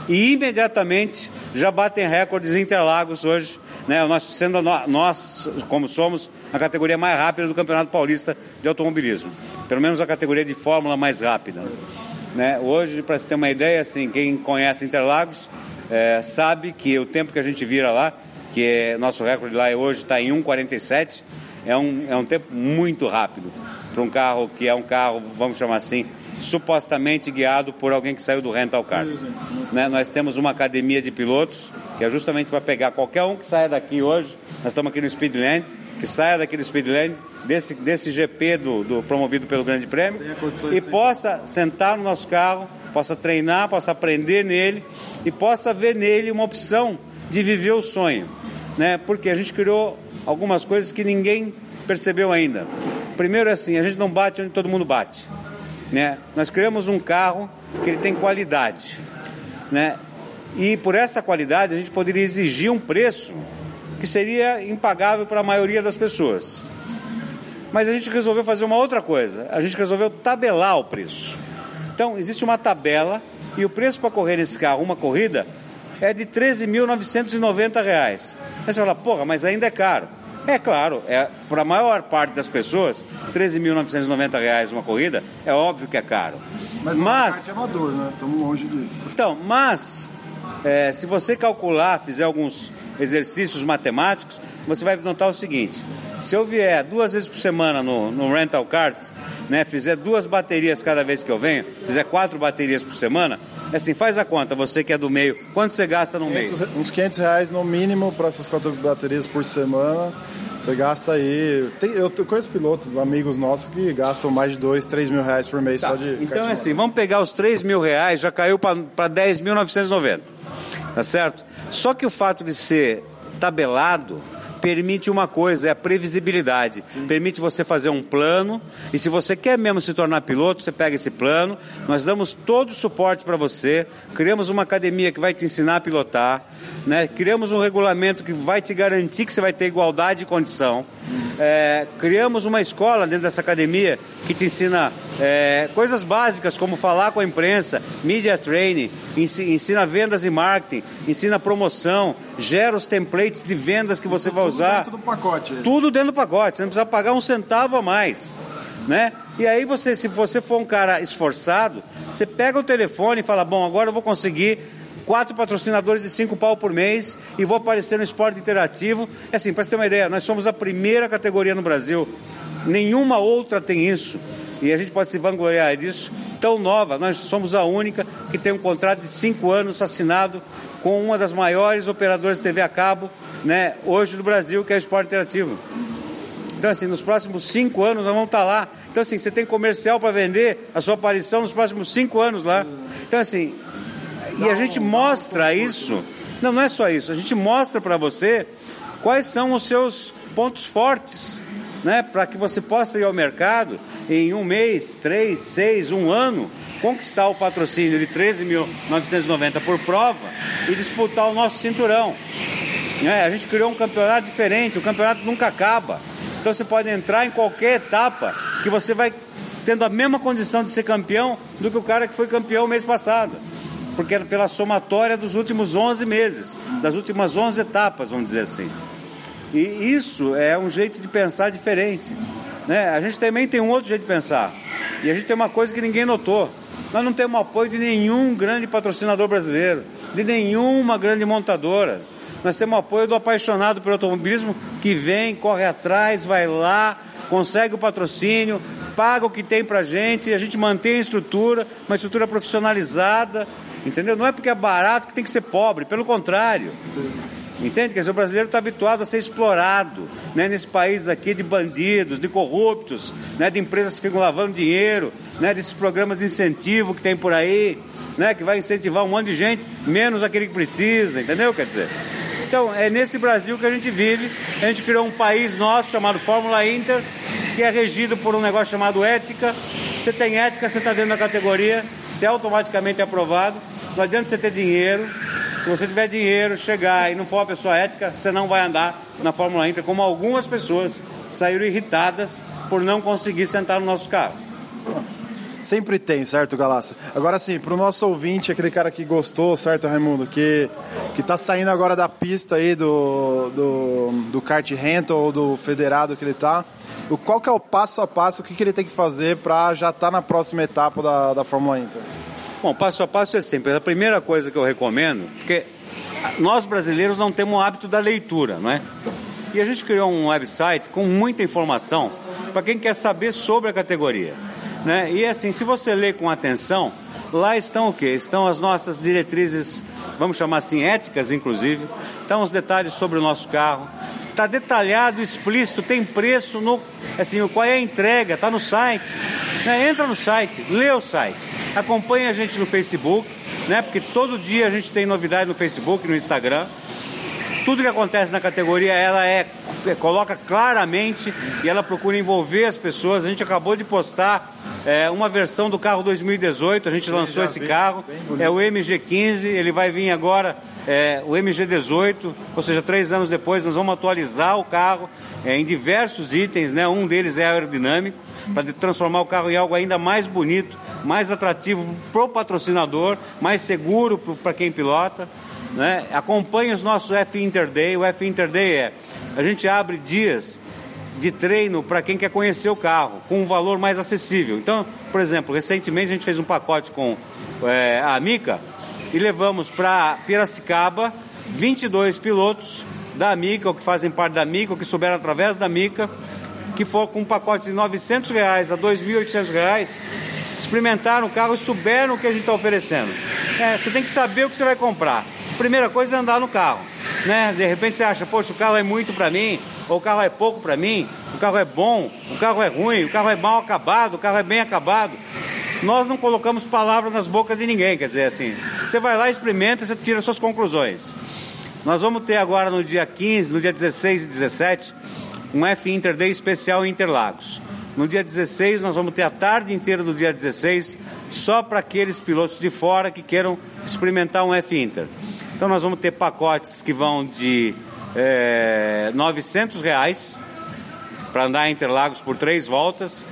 E imediatamente já batem recordes Interlagos hoje, né, nós sendo nós, como somos, a categoria mais rápida do Campeonato Paulista de Automobilismo. Pelo menos a categoria de Fórmula mais rápida. Né? Hoje, para você ter uma ideia, assim, quem conhece Interlagos é, sabe que o tempo que a gente vira lá, que é, nosso recorde lá hoje está em 1,47, é um, é um tempo muito rápido para um carro que é um carro, vamos chamar assim, supostamente guiado por alguém que saiu do rental car. Né? Nós temos uma academia de pilotos que é justamente para pegar qualquer um que saia daqui hoje. Nós estamos aqui no Speedland, que saia daqui do Speedland, desse, desse GP do, do promovido pelo Grande Prêmio, e possa sentar no nosso carro possa treinar, possa aprender nele e possa ver nele uma opção de viver o sonho, né? Porque a gente criou algumas coisas que ninguém percebeu ainda. Primeiro é assim, a gente não bate onde todo mundo bate, né? Nós criamos um carro que ele tem qualidade, né? E por essa qualidade a gente poderia exigir um preço que seria impagável para a maioria das pessoas. Mas a gente resolveu fazer uma outra coisa. A gente resolveu tabelar o preço. Então, existe uma tabela e o preço para correr nesse carro, uma corrida, é de R$ 13.990. Aí você fala, porra, mas ainda é caro. É claro, é, para a maior parte das pessoas, R$ 13.990 uma corrida, é óbvio que é caro. Mas, mas é amador, né? Estamos longe disso. Então, mas é, se você calcular, fizer alguns exercícios matemáticos, você vai notar o seguinte: se eu vier duas vezes por semana no, no rental kart, né, fizer duas baterias cada vez que eu venho, fizer quatro baterias por semana, é assim, faz a conta, você que é do meio, quanto você gasta no 500, meio? Uns 500 reais no mínimo para essas quatro baterias por semana. Você gasta aí. Tem, eu conheço pilotos, amigos nossos, que gastam mais de 2, 3 mil reais por mês tá. só de. Então é assim, vamos pegar os 3 mil reais, já caiu para 10.990. Tá certo? Só que o fato de ser tabelado permite uma coisa, é a previsibilidade. Sim. Permite você fazer um plano e se você quer mesmo se tornar piloto, você pega esse plano, nós damos todo o suporte para você, criamos uma academia que vai te ensinar a pilotar, né? criamos um regulamento que vai te garantir que você vai ter igualdade de condição. É, criamos uma escola dentro dessa academia que te ensina é, coisas básicas como falar com a imprensa, media training, ensina vendas e marketing, ensina promoção, gera os templates de vendas que você vai usar. Tudo dentro do pacote. Tudo dentro do pacote, você não precisa pagar um centavo a mais. Né? E aí você, se você for um cara esforçado, você pega o telefone e fala, bom, agora eu vou conseguir quatro patrocinadores de cinco pau por mês e vou aparecer no esporte interativo. É assim, para você ter uma ideia, nós somos a primeira categoria no Brasil. Nenhuma outra tem isso. E a gente pode se vangloriar disso. Tão nova, nós somos a única que tem um contrato de cinco anos assinado com uma das maiores operadoras de TV a cabo, né, hoje do Brasil, que é o Esporte Interativo. Então, assim, nos próximos cinco anos nós vamos estar lá. Então, assim, você tem comercial para vender a sua aparição nos próximos cinco anos lá. Então, assim, e a gente mostra isso. Não, não é só isso. A gente mostra para você quais são os seus pontos fortes, né? Para que você possa ir ao mercado em um mês, três, seis, um ano, conquistar o patrocínio de 13.990 por prova e disputar o nosso cinturão. Né? A gente criou um campeonato diferente, o campeonato nunca acaba. Então você pode entrar em qualquer etapa que você vai tendo a mesma condição de ser campeão do que o cara que foi campeão mês passado. Porque é pela somatória dos últimos 11 meses, das últimas 11 etapas, vamos dizer assim. E isso é um jeito de pensar diferente. Né? A gente também tem um outro jeito de pensar. E a gente tem uma coisa que ninguém notou. Nós não temos apoio de nenhum grande patrocinador brasileiro, de nenhuma grande montadora. Nós temos apoio do apaixonado pelo automobilismo que vem, corre atrás, vai lá, consegue o patrocínio, paga o que tem pra gente, a gente mantém a estrutura, uma estrutura profissionalizada, entendeu? Não é porque é barato que tem que ser pobre, pelo contrário. Entende? Dizer, o brasileiro está habituado a ser explorado né, nesse país aqui de bandidos, de corruptos, né, de empresas que ficam lavando dinheiro, né, desses programas de incentivo que tem por aí, né, que vai incentivar um monte de gente, menos aquele que precisa, entendeu? Quer dizer. Então, é nesse Brasil que a gente vive. A gente criou um país nosso chamado Fórmula Inter, que é regido por um negócio chamado ética. Você tem ética, você está dentro da categoria, você é automaticamente aprovado. Não adianta você ter dinheiro, se você tiver dinheiro, chegar e não for uma pessoa ética, você não vai andar na Fórmula Inter, como algumas pessoas saíram irritadas por não conseguir sentar no nosso carro. Sempre tem, certo, Galácia? Agora sim, pro nosso ouvinte, aquele cara que gostou, certo, Raimundo? Que, que tá saindo agora da pista aí do, do, do kart rental ou do federado que ele tá. O, qual que é o passo a passo, o que, que ele tem que fazer para já estar tá na próxima etapa da, da Fórmula Inter? Bom, passo a passo é sempre. A primeira coisa que eu recomendo, porque nós brasileiros não temos o hábito da leitura, não é? E a gente criou um website com muita informação para quem quer saber sobre a categoria. Né? E assim, se você ler com atenção, lá estão o quê? Estão as nossas diretrizes, vamos chamar assim, éticas, inclusive. Estão os detalhes sobre o nosso carro. Está detalhado, explícito, tem preço, no, assim, qual é a entrega, está no site. Né? Entra no site, lê o site. Acompanhe a gente no Facebook, né? Porque todo dia a gente tem novidade no Facebook, no Instagram. Tudo que acontece na categoria, ela é, é coloca claramente e ela procura envolver as pessoas. A gente acabou de postar é, uma versão do carro 2018, a gente lançou esse carro, é o MG15, ele vai vir agora é, o MG18, ou seja, três anos depois nós vamos atualizar o carro é, em diversos itens, né? Um deles é aerodinâmico, para transformar o carro em algo ainda mais bonito, mais atrativo para o patrocinador, mais seguro para quem pilota. Né? Acompanhe os nossos F Interday. O F Interday é a gente abre dias de treino para quem quer conhecer o carro, com um valor mais acessível. Então, por exemplo, recentemente a gente fez um pacote com é, a Amica e levamos para Piracicaba 22 pilotos da Amica, ou que fazem parte da Amica, ou que souberam através da Amica, que for com um pacote de 900 reais a 2.800 reais, experimentaram o carro e souberam o que a gente está oferecendo. É, você tem que saber o que você vai comprar. Primeira coisa é andar no carro. Né? De repente você acha, poxa, o carro é muito para mim, ou o carro é pouco para mim, o carro é bom, o carro é ruim, o carro é mal acabado, o carro é bem acabado. Nós não colocamos palavras nas bocas de ninguém, quer dizer assim, você vai lá, experimenta, você tira suas conclusões. Nós vamos ter agora no dia 15, no dia 16 e 17, um F Inter Day especial em Interlagos. No dia 16, nós vamos ter a tarde inteira do dia 16 só para aqueles pilotos de fora que queiram experimentar um F-Inter. Então, nós vamos ter pacotes que vão de é, 900 reais para andar em Interlagos por três voltas,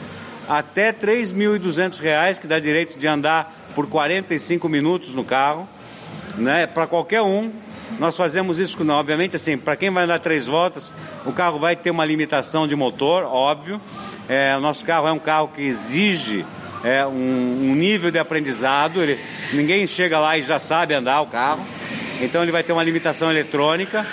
até 3.200 reais, que dá direito de andar por 45 minutos no carro, né, para qualquer um. Nós fazemos isso, obviamente, assim, para quem vai andar três voltas, o carro vai ter uma limitação de motor, óbvio, é, o nosso carro é um carro que exige é, um, um, nível de aprendizado. Ele, ninguém chega lá e já sabe andar o carro. Então ele vai ter uma limitação eletrônica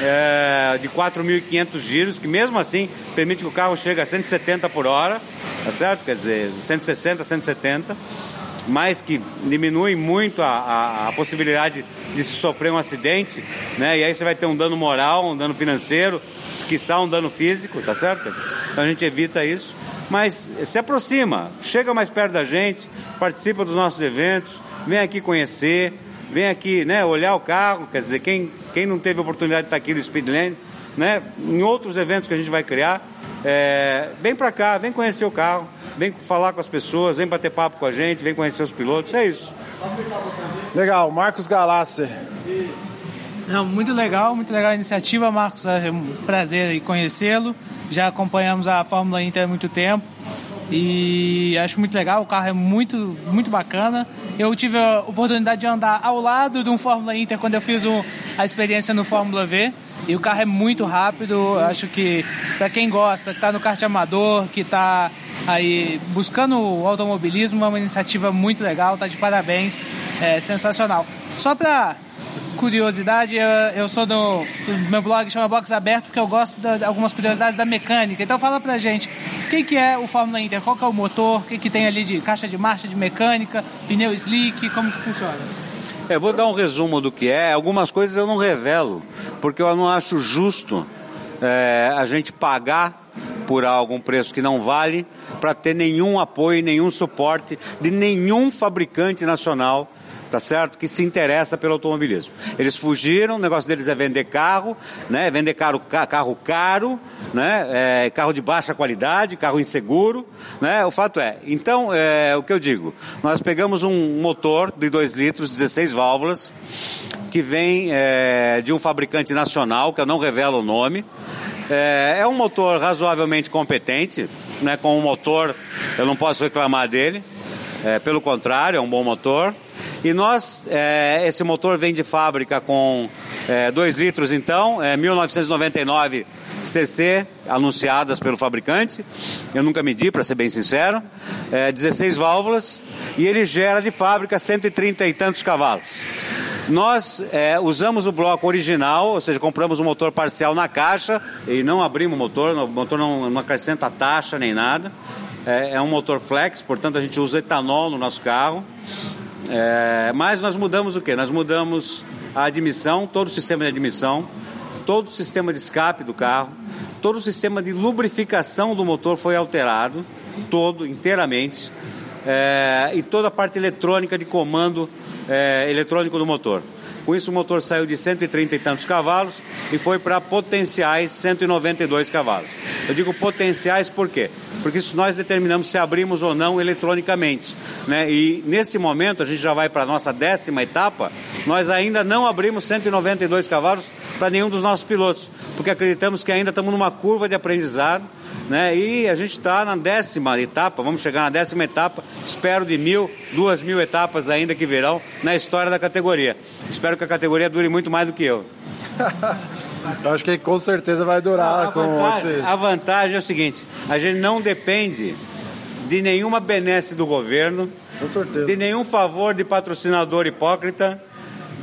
é, de 4.500 giros, que mesmo assim permite que o carro chegue a 170 por hora, tá certo? Quer dizer, 160, 170, mas que diminui muito a, a, a possibilidade de se sofrer um acidente, né? E aí você vai ter um dano moral, um dano financeiro, quiçá um dano físico, tá certo? Então a gente evita isso. Mas se aproxima, chega mais perto da gente, participa dos nossos eventos, vem aqui conhecer, vem aqui né, olhar o carro, quer dizer, quem, quem não teve oportunidade de estar aqui no Speedland, né? Em outros eventos que a gente vai criar, é, vem para cá, vem conhecer o carro, vem falar com as pessoas, vem bater papo com a gente, vem conhecer os pilotos, é isso. Legal, Marcos Galassi. Não, muito legal, muito legal a iniciativa, Marcos. É um prazer em conhecê-lo. Já acompanhamos a Fórmula Inter há muito tempo e acho muito legal. O carro é muito, muito bacana. Eu tive a oportunidade de andar ao lado de um Fórmula Inter quando eu fiz a experiência no Fórmula V. E o carro é muito rápido. Acho que para quem gosta, que está no kart amador, que está aí buscando o automobilismo, é uma iniciativa muito legal. Tá de parabéns, é sensacional. Só para curiosidade, eu, eu sou do, do, meu blog chama Box Aberto porque eu gosto de algumas curiosidades da mecânica. Então fala pra gente, o que, que é o Fórmula Inter? Qual que é o motor? O que, que tem ali de caixa de marcha, de mecânica, pneu slick, como que funciona? Eu vou dar um resumo do que é. Algumas coisas eu não revelo, porque eu não acho justo é, a gente pagar por algum preço que não vale para ter nenhum apoio, nenhum suporte de nenhum fabricante nacional tá certo? Que se interessa pelo automobilismo. Eles fugiram, o negócio deles é vender carro, né? Vender carro, carro caro, né? É, carro de baixa qualidade, carro inseguro, né? O fato é, então, é, o que eu digo, nós pegamos um motor de 2 litros, 16 válvulas, que vem é, de um fabricante nacional, que eu não revelo o nome, é, é um motor razoavelmente competente, né? Com um motor, eu não posso reclamar dele, é, pelo contrário, é um bom motor. E nós, é, esse motor vem de fábrica com 2 é, litros, então, é 1999 cc anunciadas pelo fabricante. Eu nunca medi, para ser bem sincero. É, 16 válvulas e ele gera de fábrica 130 e tantos cavalos. Nós é, usamos o bloco original, ou seja, compramos o motor parcial na caixa e não abrimos o motor, o motor não, não acrescenta taxa nem nada. É, é um motor flex, portanto a gente usa etanol no nosso carro. É, mas nós mudamos o que? Nós mudamos a admissão, todo o sistema de admissão, todo o sistema de escape do carro, todo o sistema de lubrificação do motor foi alterado, todo, inteiramente, é, e toda a parte eletrônica de comando é, eletrônico do motor. Com isso, o motor saiu de 130 e tantos cavalos e foi para potenciais 192 cavalos. Eu digo potenciais por quê? Porque isso nós determinamos se abrimos ou não eletronicamente. Né? E nesse momento, a gente já vai para a nossa décima etapa, nós ainda não abrimos 192 cavalos para nenhum dos nossos pilotos, porque acreditamos que ainda estamos numa curva de aprendizado né? E a gente está na décima etapa, vamos chegar na décima etapa, espero de mil, duas mil etapas ainda que virão na história da categoria. Espero que a categoria dure muito mais do que eu. <laughs> eu acho que com certeza vai durar a com vantagem, esse... A vantagem é o seguinte, a gente não depende de nenhuma benesse do governo, de nenhum favor de patrocinador hipócrita,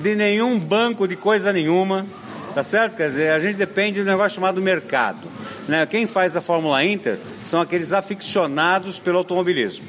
de nenhum banco de coisa nenhuma, tá certo? Quer dizer, a gente depende de um negócio chamado mercado. Né? Quem faz a Fórmula Inter são aqueles aficionados pelo automobilismo.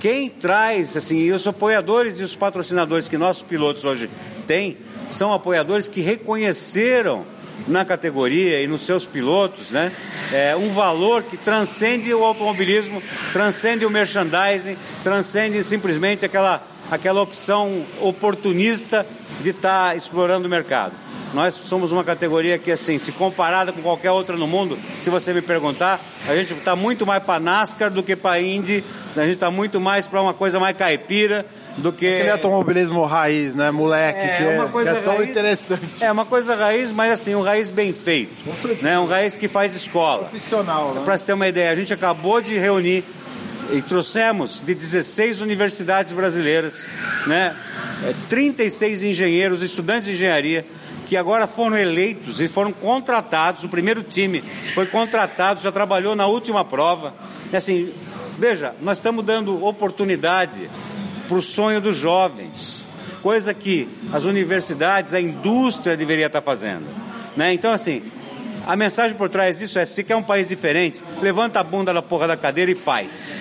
Quem traz, assim, os apoiadores e os patrocinadores que nossos pilotos hoje têm, são apoiadores que reconheceram na categoria e nos seus pilotos, né, é, um valor que transcende o automobilismo, transcende o merchandising, transcende simplesmente aquela, aquela opção oportunista de estar tá explorando o mercado. Nós somos uma categoria que, assim, se comparada com qualquer outra no mundo, se você me perguntar, a gente está muito mais para NASCAR do que para Indy, a gente está muito mais para uma coisa mais caipira do que. Aquele automobilismo raiz, né? Moleque, é, que, é, que é tão raiz, interessante. É uma coisa raiz, mas assim, um raiz bem feito. Né? Um raiz que faz escola. Profissional, né? Para você ter uma ideia, a gente acabou de reunir e trouxemos de 16 universidades brasileiras, né? 36 engenheiros, estudantes de engenharia que agora foram eleitos e foram contratados. O primeiro time foi contratado, já trabalhou na última prova. Assim, veja, nós estamos dando oportunidade para o sonho dos jovens, coisa que as universidades, a indústria deveria estar fazendo. Né? Então, assim, a mensagem por trás disso é: se quer um país diferente, levanta a bunda da porra da cadeira e faz.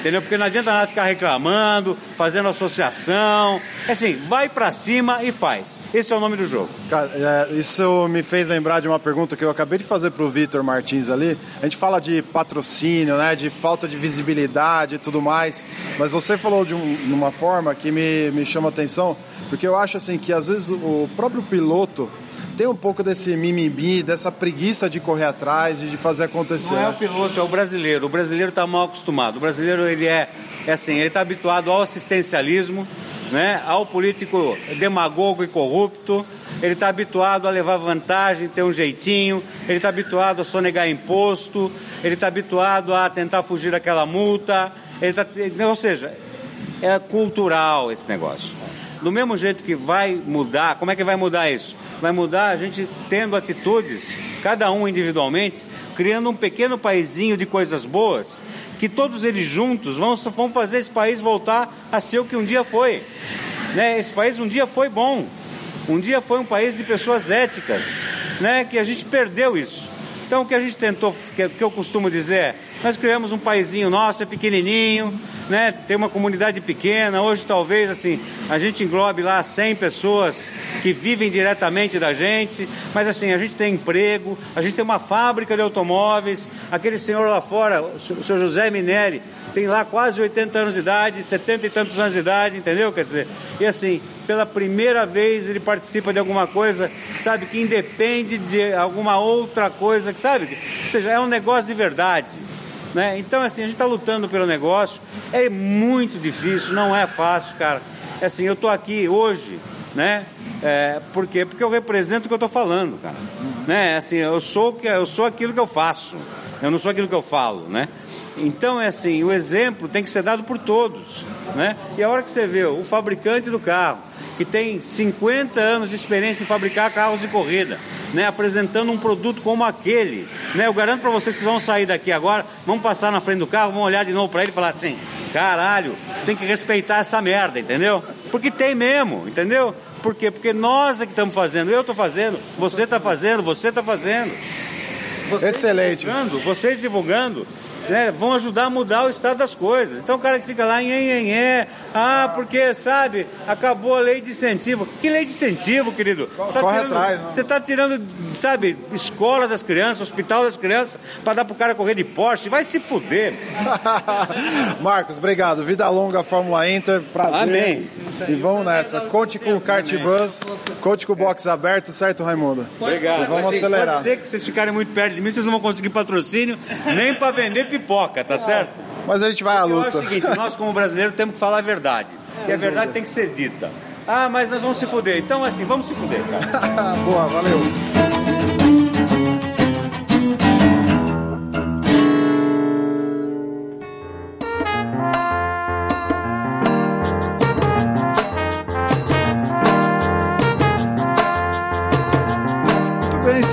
Entendeu? Porque não adianta nada ficar reclamando, fazendo associação. É assim, vai para cima e faz. Esse é o nome do jogo. Cara, é, isso me fez lembrar de uma pergunta que eu acabei de fazer pro Vitor Martins ali. A gente fala de patrocínio, né? De falta de visibilidade e tudo mais. Mas você falou de, um, uma forma que me, me chama atenção, porque eu acho assim que às vezes o próprio piloto tem um pouco desse mimimi, dessa preguiça de correr atrás, de fazer acontecer. Não é o piloto, é o brasileiro. O brasileiro está mal acostumado. O brasileiro ele é, é assim, ele está habituado ao assistencialismo, né? Ao político demagogo e corrupto. Ele está habituado a levar vantagem, ter um jeitinho. Ele está habituado a sonegar imposto. Ele está habituado a tentar fugir daquela multa. Ele tá, ou seja, é cultural esse negócio. Do mesmo jeito que vai mudar, como é que vai mudar isso? Vai mudar a gente tendo atitudes, cada um individualmente, criando um pequeno paizinho de coisas boas, que todos eles juntos vão, vão fazer esse país voltar a ser o que um dia foi. Né? Esse país um dia foi bom, um dia foi um país de pessoas éticas, né? que a gente perdeu isso. Então o que a gente tentou, que, que eu costumo dizer é, nós criamos um paizinho nosso, é pequenininho, né? Tem uma comunidade pequena. Hoje talvez assim a gente englobe lá 100 pessoas que vivem diretamente da gente, mas assim a gente tem emprego, a gente tem uma fábrica de automóveis. Aquele senhor lá fora, o senhor José Minelli, tem lá quase 80 anos de idade, 70 e tantos anos de idade, entendeu? Quer dizer, e assim, pela primeira vez ele participa de alguma coisa, sabe, que independe de alguma outra coisa, que sabe? Ou seja, é um negócio de verdade. Né? Então, assim, a gente está lutando pelo negócio. É muito difícil, não é fácil, cara. É assim, eu estou aqui hoje, né? É, por quê? Porque eu represento o que eu estou falando, cara. Né? Assim, eu sou, eu sou aquilo que eu faço. Eu não sou aquilo que eu falo, né? Então é assim, o exemplo tem que ser dado por todos, né? E a hora que você vê o fabricante do carro, que tem 50 anos de experiência em fabricar carros de corrida, né, apresentando um produto como aquele, né? Eu garanto para vocês que vão sair daqui agora, vão passar na frente do carro, vão olhar de novo para ele e falar assim: "Caralho, tem que respeitar essa merda", entendeu? Porque tem mesmo, entendeu? Por quê? Porque nós é que estamos fazendo, eu estou fazendo, você está fazendo, você está fazendo. Vocês Excelente. Divulgando, vocês divulgando, né, vão ajudar a mudar o estado das coisas. Então o cara que fica lá, nhen, nhen, nhen, ah, porque, sabe, acabou a lei de incentivo. Que lei de incentivo, querido? Você tá Corre tirando, atrás, né? Você está tirando, sabe, escola das crianças, hospital das crianças, para dar pro cara correr de Porsche. Vai se fuder. <laughs> Marcos, obrigado. Vida longa, Fórmula Inter. Prazer. Amém. E vamos nessa. Conte com o kart bus, conte com o box aberto, certo, Raimundo? Obrigado. Vamos acelerar. Pode ser que vocês ficarem muito perto de mim, vocês não vão conseguir patrocínio nem para vender pipoca, tá <laughs> certo? Mas a gente vai à luta. o seguinte, nós como brasileiros temos que falar a verdade. Se a verdade tem que ser dita. Ah, mas nós vamos se fuder. Então, assim, vamos se fuder, cara. <laughs> Boa, valeu.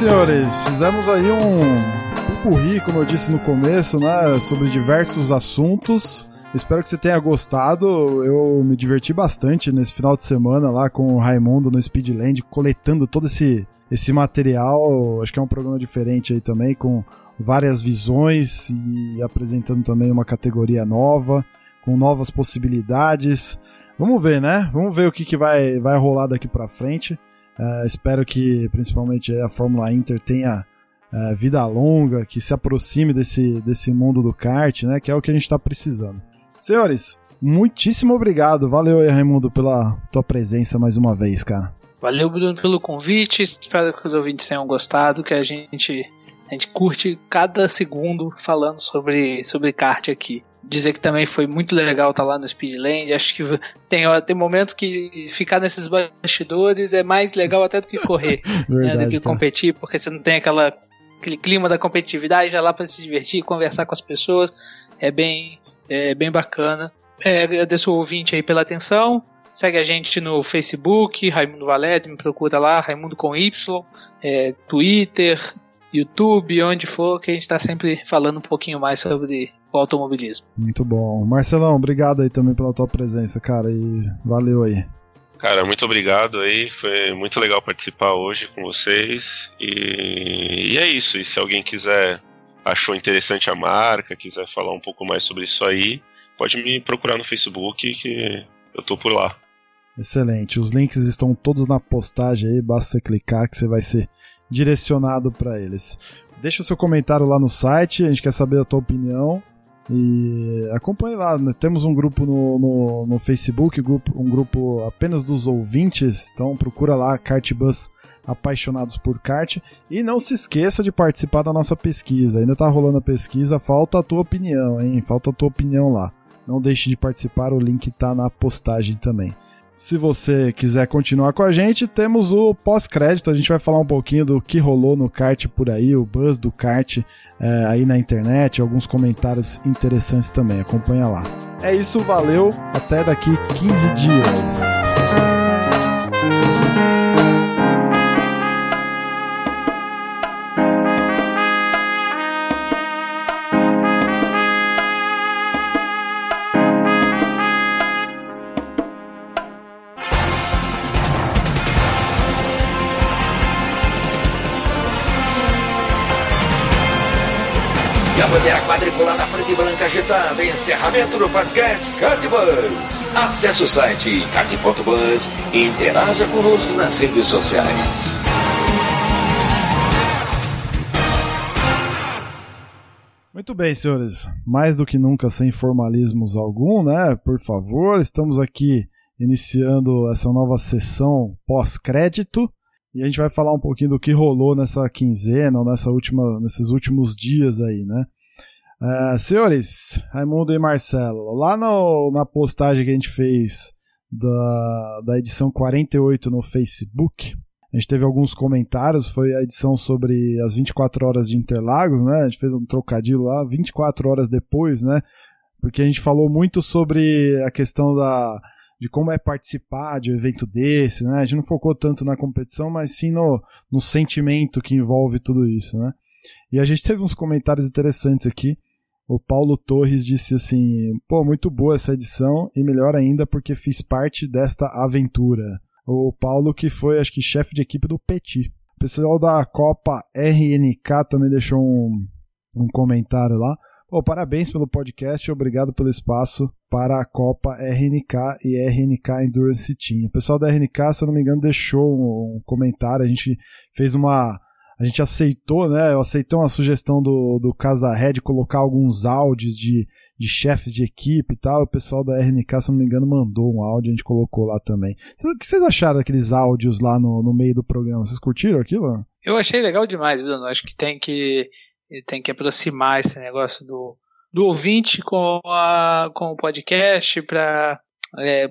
Senhores. Fizemos aí um curri, como eu disse no começo, né? Sobre diversos assuntos. Espero que você tenha gostado. Eu me diverti bastante nesse final de semana lá com o Raimundo no Speedland, coletando todo esse, esse material. Acho que é um programa diferente aí também, com várias visões e apresentando também uma categoria nova, com novas possibilidades. Vamos ver, né? Vamos ver o que, que vai, vai rolar daqui pra frente. É, espero que principalmente a Fórmula Inter tenha é, vida longa, que se aproxime desse, desse mundo do kart, né? Que é o que a gente está precisando. Senhores, muitíssimo obrigado. Valeu aí, Raimundo, pela tua presença mais uma vez, cara. Valeu, Bruno, pelo convite. Espero que os ouvintes tenham gostado, que a gente, a gente curte cada segundo falando sobre, sobre kart aqui. Dizer que também foi muito legal estar lá no Speedland. Acho que tem, tem momentos que ficar nesses bastidores é mais legal até do que correr, <laughs> né, Verdade, do que competir, porque você não tem aquela, aquele clima da competitividade, já lá para se divertir, conversar com as pessoas. É bem, é bem bacana. É, agradeço o ouvinte aí pela atenção. Segue a gente no Facebook, Raimundo Valete, me procura lá, Raimundo com Y, é, Twitter, YouTube, onde for, que a gente está sempre falando um pouquinho mais sobre o automobilismo. Muito bom. Marcelão, obrigado aí também pela tua presença, cara, e valeu aí. Cara, muito obrigado aí. Foi muito legal participar hoje com vocês. E, e é isso. E se alguém quiser, achou interessante a marca, quiser falar um pouco mais sobre isso aí, pode me procurar no Facebook que eu tô por lá. Excelente. Os links estão todos na postagem aí, basta você clicar que você vai ser direcionado para eles. Deixa o seu comentário lá no site, a gente quer saber a tua opinião. E acompanhe lá, né? temos um grupo no, no, no Facebook, um grupo apenas dos ouvintes, então procura lá Cartbus apaixonados por kart. E não se esqueça de participar da nossa pesquisa. Ainda tá rolando a pesquisa, falta a tua opinião, hein? Falta a tua opinião lá. Não deixe de participar, o link tá na postagem também. Se você quiser continuar com a gente, temos o pós-crédito. A gente vai falar um pouquinho do que rolou no kart por aí, o buzz do kart é, aí na internet, alguns comentários interessantes também. Acompanha lá. É isso, valeu. Até daqui 15 dias. Bandeira quadriculada preta e branca agitada. Encerramento do podcast Cardbus. Acesse o site card.bus e interaja conosco nas redes sociais. Muito bem, senhores. Mais do que nunca sem formalismos algum, né? Por favor, estamos aqui iniciando essa nova sessão pós-crédito e a gente vai falar um pouquinho do que rolou nessa quinzena ou nessa última, nesses últimos dias aí, né? Uh, senhores, Raimundo e Marcelo, lá no, na postagem que a gente fez da, da edição 48 no Facebook, a gente teve alguns comentários, foi a edição sobre as 24 horas de Interlagos, né? A gente fez um trocadilho lá, 24 horas depois, né? Porque a gente falou muito sobre a questão da, de como é participar de um evento desse, né? A gente não focou tanto na competição, mas sim no, no sentimento que envolve tudo isso, né? E a gente teve uns comentários interessantes aqui. O Paulo Torres disse assim: pô, muito boa essa edição e melhor ainda porque fiz parte desta aventura. O Paulo, que foi, acho que, chefe de equipe do Petit. O pessoal da Copa RNK também deixou um, um comentário lá. Pô, parabéns pelo podcast obrigado pelo espaço para a Copa RNK e RNK Endurance Team. O pessoal da RNK, se eu não me engano, deixou um comentário. A gente fez uma a gente aceitou, né? Eu aceitei uma sugestão do, do Casa Red colocar alguns áudios de, de chefes de equipe e tal. O pessoal da RNK, se não me engano, mandou um áudio, a gente colocou lá também. O que vocês acharam daqueles áudios lá no, no meio do programa? Vocês curtiram aquilo? Eu achei legal demais, Bruno. Acho que tem que, tem que aproximar esse negócio do, do ouvinte com, a, com o podcast para é,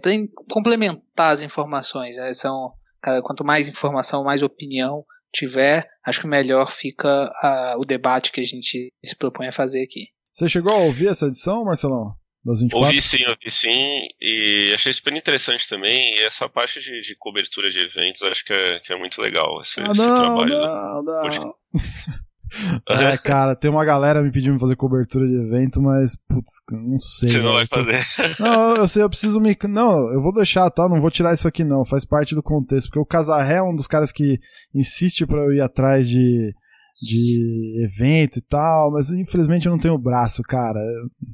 complementar as informações. Né? São, cara, quanto mais informação, mais opinião tiver, acho que melhor fica o debate que a gente se propõe a fazer aqui. Você chegou a ouvir essa edição, Marcelão? Das 24? Ouvi sim, ouvi sim, e achei super interessante também. E essa parte de, de cobertura de eventos, acho que é, que é muito legal esse, ah, esse não, trabalho. Não, não. <laughs> É, cara, tem uma galera me pedindo pra fazer cobertura de evento, mas, putz, não sei. Você não vai tô... fazer. Não, eu sei, eu preciso me. Não, eu vou deixar, tá? Não vou tirar isso aqui, não. Faz parte do contexto. Porque o Casarré é um dos caras que insiste pra eu ir atrás de, de evento e tal, mas infelizmente eu não tenho braço, cara.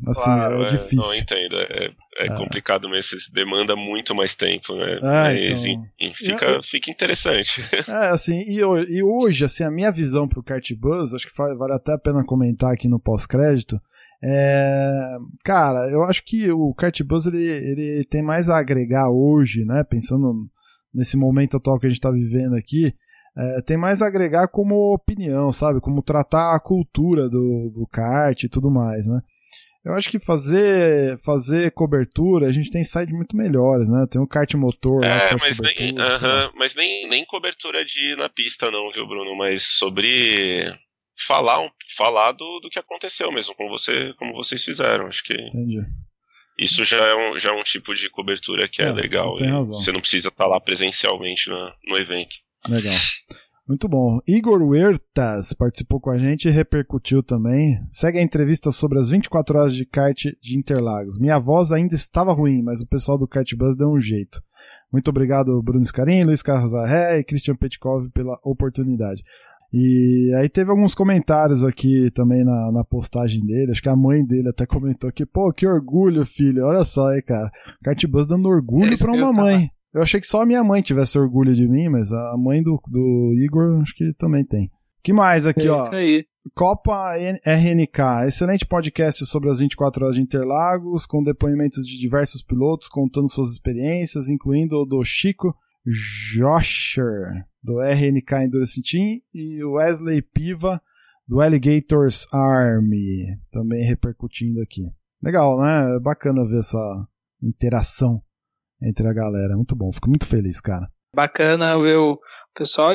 Assim, Claro, é difícil. Não, entendo. É, é complicado mesmo, demanda muito mais tempo, né? É, Mas então. enfim, fica, fica interessante. <laughs> É, assim, e, e hoje, assim, a minha visão pro Kart Buzz, acho que vale até a pena comentar aqui no pós-crédito, é... Cara, eu acho que o Kart Buzz, ele, ele tem mais a agregar hoje, né, pensando nesse momento atual que a gente tá vivendo aqui, é, tem mais a agregar como opinião, sabe, como tratar a cultura do, do kart e tudo mais, né. Eu acho que fazer, fazer cobertura, a gente tem sites muito melhores, né? Tem o kart motor lá que É, faz mas, nem, cobertura. aham, mas nem, nem cobertura de na pista, não, viu, Bruno? Mas sobre falar, um- falar do, do que aconteceu mesmo, como, você, como vocês fizeram. Acho que Entendi. isso já é um, já é um tipo de cobertura que é, É, legal. você. Você não precisa estar lá presencialmente na- no evento. Legal. Muito bom. Igor Huertas participou com a gente e repercutiu também. Segue a entrevista sobre as 24 horas de kart de Interlagos. Minha voz ainda estava ruim, mas o pessoal do Kart deu um jeito. Muito obrigado, Bruno Scarim, Luiz Carrasarré e Christian Petkov pela oportunidade. E aí teve alguns comentários aqui também na, na postagem dele. Acho que a mãe dele até comentou que, pô, que orgulho, filho. Olha só aí, cara. Kart Buzz dando orgulho É eu uma mãe. Eu achei que só a minha mãe tivesse orgulho de mim, mas a mãe do, do Igor acho que também tem. que mais aqui, É ó? isso aí. Copa RNK, excelente podcast sobre as 24 horas de Interlagos, com depoimentos de diversos pilotos contando suas experiências, incluindo o do Chico Joscher. do RNK Endurance Team, e o Wesley Piva, do Alligators Army, também repercutindo aqui. Legal, né? É bacana ver essa interação entre a galera. Muito bom, fico muito feliz, cara. Bacana ver o pessoal.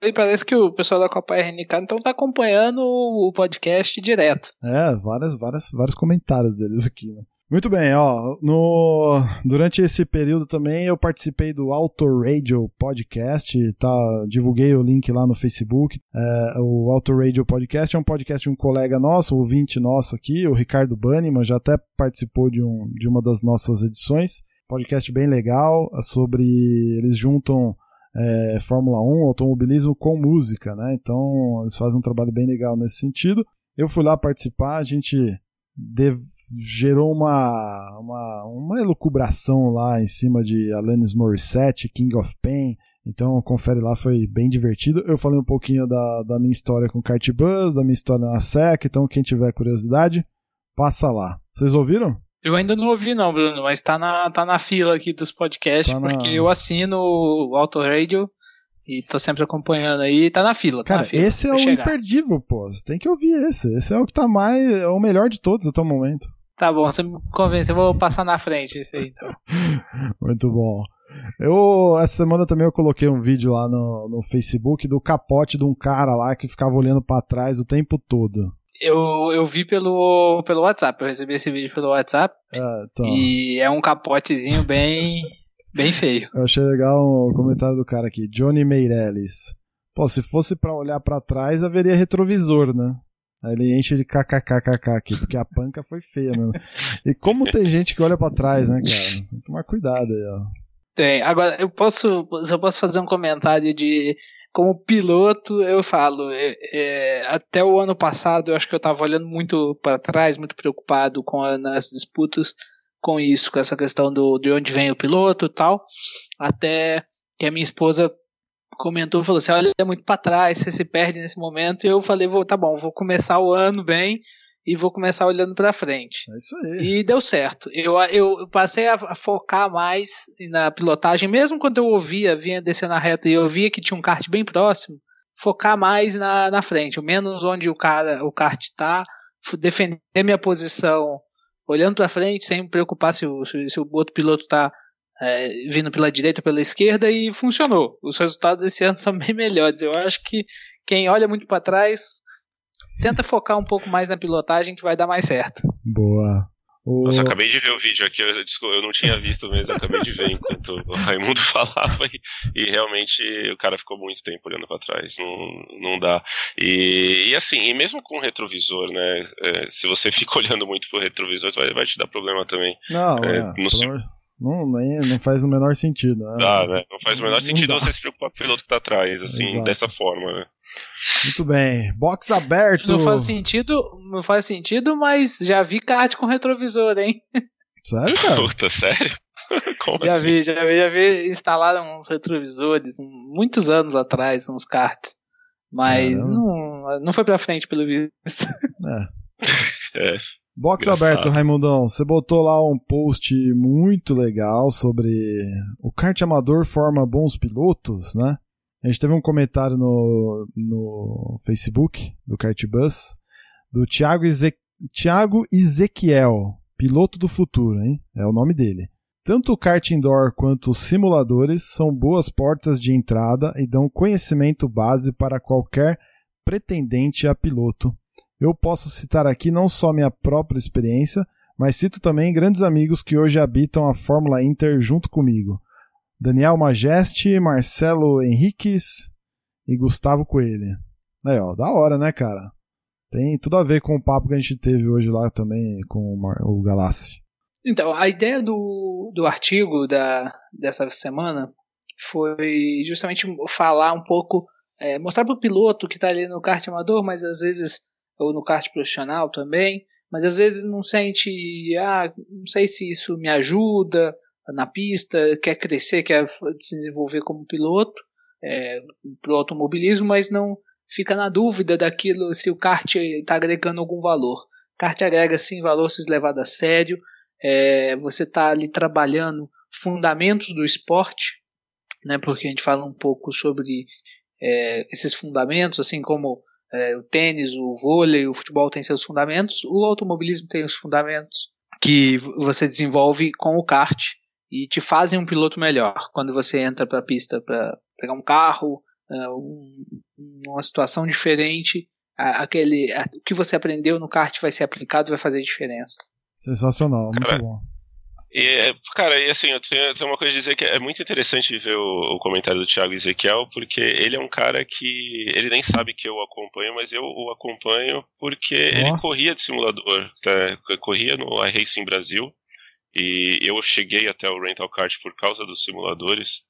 E parece que o pessoal da Copa RNK então tá acompanhando o podcast direto. É, várias, várias, vários comentários deles aqui, né? Muito bem, ó. No, durante esse período também eu participei do Auto Radio Podcast, tá? Divulguei o link lá no Facebook. É, o Auto Radio Podcast é um podcast de um colega nosso, ouvinte nosso aqui, o Ricardo Banniman, já até participou de, um, de uma das nossas edições. Podcast bem legal, sobre. Eles juntam é, Fórmula 1, automobilismo com música, né? Então eles fazem um trabalho bem legal nesse sentido. Eu fui lá participar, a gente gerou uma, uma, uma elucubração lá em cima de Alanis Morissette, King of Pain. Então confere lá, foi bem divertido. Eu falei um pouquinho da, da minha história com Kart Bus, da minha história na SEC, então quem tiver curiosidade, passa lá. Vocês ouviram? Eu ainda não ouvi não, Bruno, mas tá na, tá na fila aqui dos podcasts, tá porque eu assino o Auto Radio e tô sempre acompanhando aí, tá na fila. Tá Cara, na fila, esse é o chegar. imperdível, pô. Você tem que ouvir esse. Esse é o que tá mais. É o melhor de todos até o momento. Tá bom, você me convence, eu vou passar na frente esse aí então. <laughs> Muito bom. Eu, essa semana também eu coloquei um vídeo lá no, no Facebook do capote de um cara lá que ficava olhando para trás o tempo todo. Eu, eu vi pelo, pelo WhatsApp, eu recebi esse vídeo pelo WhatsApp. É, então, E é um capotezinho bem, bem feio. eu achei legal o comentário do cara aqui, Johnny Meirelles. Pô, se fosse pra olhar pra trás, haveria retrovisor, né? Aí ele enche de kkkk aqui, porque a panca foi feia mesmo. E como tem gente que olha pra trás, né, cara? Tem que tomar cuidado aí, ó. Tem. Agora, eu posso, eu posso fazer um comentário de. Como piloto, eu falo, é, é, até o ano passado eu acho que eu estava olhando muito para trás, muito preocupado com a, nas disputas com isso, com essa questão do, de onde vem o piloto e tal. Até que a minha esposa comentou, falou assim, olha, é muito para trás, você se perde nesse momento. E eu falei, vou, tá bom, vou começar o ano bem e vou começar olhando para frente. É isso aí. E deu certo. Eu, eu passei a, focar mais na pilotagem, mesmo quando eu ouvia, vinha descendo a reta e eu via que tinha um kart bem próximo, focar mais na, na frente, menos onde o cara, o kart tá, defender minha posição olhando para frente, sem me preocupar se o, se, se o outro piloto tá é, vindo pela direita ou pela esquerda e funcionou. Os resultados esse ano <laughs> são bem melhores. Eu acho que quem olha muito para trás tenta focar um pouco mais na pilotagem que vai dar mais certo. Boa. O... Nossa, acabei de ver o vídeo aqui, eu, desculpa, eu não tinha visto mesmo, acabei de ver enquanto o Raimundo <laughs> falava e, e realmente o cara ficou muito tempo olhando pra trás, não, não dá. E, e assim, e mesmo com o retrovisor, né, é, se você <laughs> fica olhando muito pro retrovisor, vai, vai te dar problema também. Não, É, é, no seu- não, nem, não faz o menor sentido. Né? Dá, né? Não faz o menor Não sentido dá. você se preocupar com o piloto que tá atrás, assim, Exato. dessa forma, né? Muito bem. Box aberto. Não faz sentido, não faz sentido, mas já vi kart com retrovisor, hein? Sério, cara? Puta, sério? <laughs> Como Já assim? vi, já vi, já vi. Instalaram uns retrovisores muitos anos atrás, uns karts. Mas Caramba. não, não foi pra frente, pelo visto. É. <laughs> É, Box Engraçado. aberto, Raimundão. Você botou lá um post muito legal sobre o kart amador forma bons pilotos, né? A gente teve um comentário no, no Facebook do Kart Bus do Thiago, Eze... Thiago Ezequiel, piloto do futuro, hein? É o nome dele. Tanto o kart indoor quanto os simuladores são boas portas de entrada e dão conhecimento base para qualquer pretendente a piloto. Eu posso citar aqui não só minha própria experiência, mas cito também grandes amigos que hoje habitam a Fórmula Inter junto comigo. Daniel Majeste, Marcelo Henriques e Gustavo Coelho. Aí, ó, da hora, né, cara? Tem tudo a ver com o papo que a gente teve hoje lá também com o, Galassi. Então, a ideia do, do artigo da, dessa semana foi justamente falar um pouco, é, mostrar para o piloto que está ali no kart amador, mas às vezes, ou no kart profissional também, mas às vezes não sente, ah, não sei se isso me ajuda na pista, quer crescer, quer se desenvolver como piloto é, para o automobilismo, mas não fica na dúvida daquilo se o kart está agregando algum valor. Kart agrega sim valor se levado a sério, é, você está ali trabalhando fundamentos do esporte, né? Porque a gente fala um pouco sobre é, esses fundamentos, assim como é, o tênis, o vôlei, o futebol tem seus fundamentos, o automobilismo tem os fundamentos que você desenvolve com o kart e te fazem um piloto melhor quando você entra para a pista para pegar um carro, é, um, uma situação diferente. Aquele, o que você aprendeu no kart vai ser aplicado e vai fazer diferença. Sensacional, muito Cara, bom. E, cara, e assim, eu tenho, tenho, uma coisa a dizer que é muito interessante ver o, o, comentário do Thiago Ezequiel, porque ele é um cara que ele nem sabe que eu o acompanho, mas eu o acompanho porque oh. ele corria de simulador, tá? corria no iRacing Brasil, e eu cheguei até o Rental Kart por causa dos simuladores.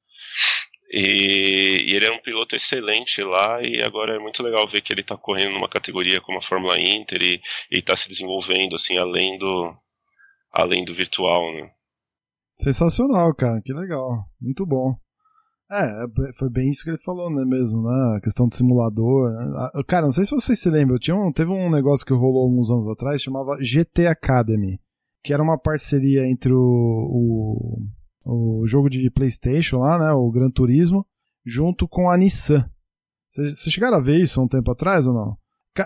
E, e, ele é um piloto excelente lá e agora é muito legal ver que ele está correndo numa categoria como a Fórmula Inter e está se desenvolvendo assim além do além do virtual, né? Sensacional, cara, que legal, muito bom. É, foi bem isso que ele falou, né, mesmo, né, a questão do simulador. Né? Cara, não sei se vocês se lembram, tinha um, teve um negócio que rolou alguns anos atrás, chamava GT Academy, que era uma parceria entre o, o o jogo de PlayStation lá, né, o Gran Turismo, junto com a Nissan. Vocês chegaram a ver isso um tempo atrás ou não?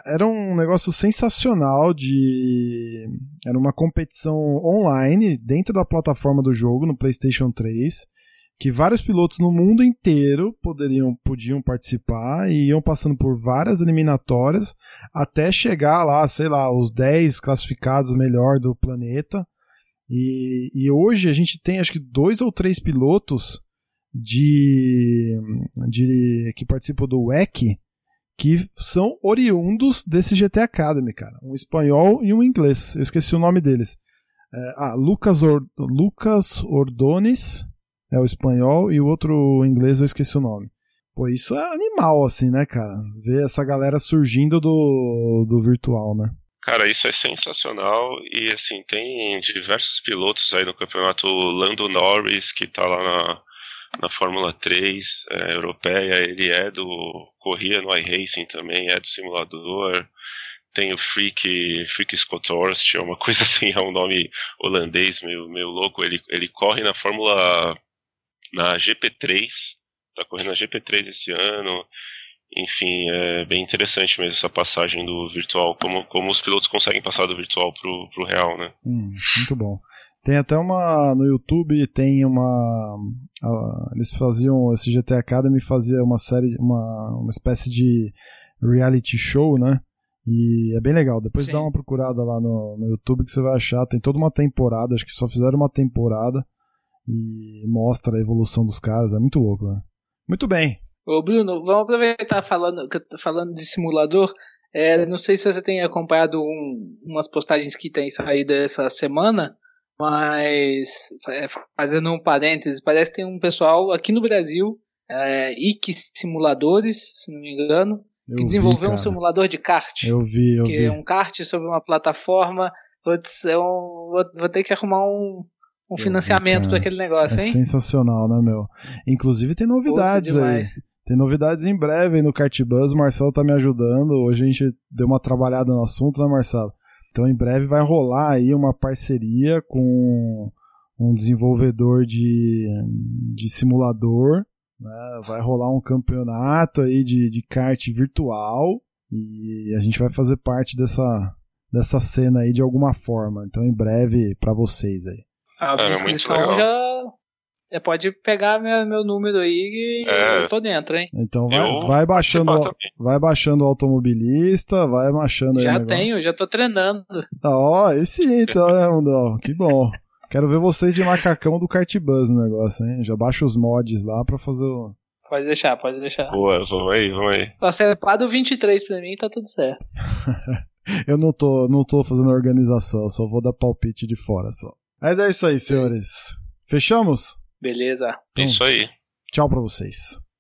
Era um negócio sensacional de. Era uma competição online dentro da plataforma do jogo, no PlayStation 3, que vários pilotos no mundo inteiro poderiam, podiam participar e iam passando por várias eliminatórias até chegar lá, sei lá, os 10 classificados melhor do planeta e, e hoje a gente tem acho que dois ou três pilotos de, de que participam do WEC que são oriundos desse GT Academy, cara. Um espanhol e um inglês. Eu esqueci o nome deles. É, ah, Lucas, Or, Lucas Ordones é o espanhol e o outro inglês eu esqueci o nome. Pô, isso é animal, assim, né, cara? Ver essa galera surgindo do, do virtual, né? Cara, isso é sensacional e assim, tem diversos pilotos aí no campeonato, Lando Norris, que tá lá na, na Fórmula 3 é, europeia, ele é do. corria no iRacing também, é do simulador. Tem o Freak, Freak Scott Horst, é uma <laughs> coisa assim, é um nome holandês meio, meio louco. Ele, ele corre na Fórmula. na GP3, tá correndo na GP3 esse ano enfim, é bem interessante mesmo essa passagem do virtual, como, como os pilotos conseguem passar do virtual pro, pro real, né? Hum, muito bom. Tem até uma. No YouTube tem uma. Uh, eles faziam. Esse GT Academy fazia uma série. Uma, uma espécie de reality show, né? E é bem legal. Depois Sim. dá uma procurada lá no, no YouTube que você vai achar. Tem toda uma temporada. Acho que só fizeram uma temporada. E mostra a evolução dos caras. É muito louco, né? Muito bem. Ô Bruno, vamos aproveitar falando, falando de simulador. É, não sei se você tem acompanhado um, umas postagens que tem saído essa semana, mas é, fazendo um parênteses, parece que tem um pessoal aqui no Brasil, é, IC Simuladores, se não me engano, eu que desenvolveu vi, um simulador de kart. Eu vi, eu que vi. é um kart sobre uma plataforma. Putz, é um, vou, vou ter que arrumar um, um financiamento para aquele negócio, é hein? Sensacional, né, meu? Inclusive tem novidades aí. Tem novidades em breve aí no Cartbus, o Marcelo tá me ajudando. Hoje a gente deu uma trabalhada no assunto, né, Marcelo? Então em breve vai rolar aí uma parceria com um desenvolvedor de, de simulador. Né? Vai rolar um campeonato aí de, de kart virtual e a gente vai fazer parte dessa, dessa cena aí de alguma forma. Então em breve para vocês aí. A é, inscrição já é, pode pegar meu, meu número aí e é. eu tô dentro, hein? Então vai, vai baixando vai baixando o automobilista, vai baixando Já tenho, já tô treinando. Ó, oh, esse então, né, Mundão? Que bom. Quero ver vocês de macacão do Cartbus no negócio, hein? Já baixa os mods lá pra fazer o. Pode deixar, pode deixar. Boa, vamos aí, vamos aí. Só acertado o 23 pra mim tá tudo certo. <laughs> eu não tô, não tô fazendo organização, só vou dar palpite de fora só. Mas é isso aí, senhores. Fechamos? Beleza. Então, Isso aí. Tchau para vocês.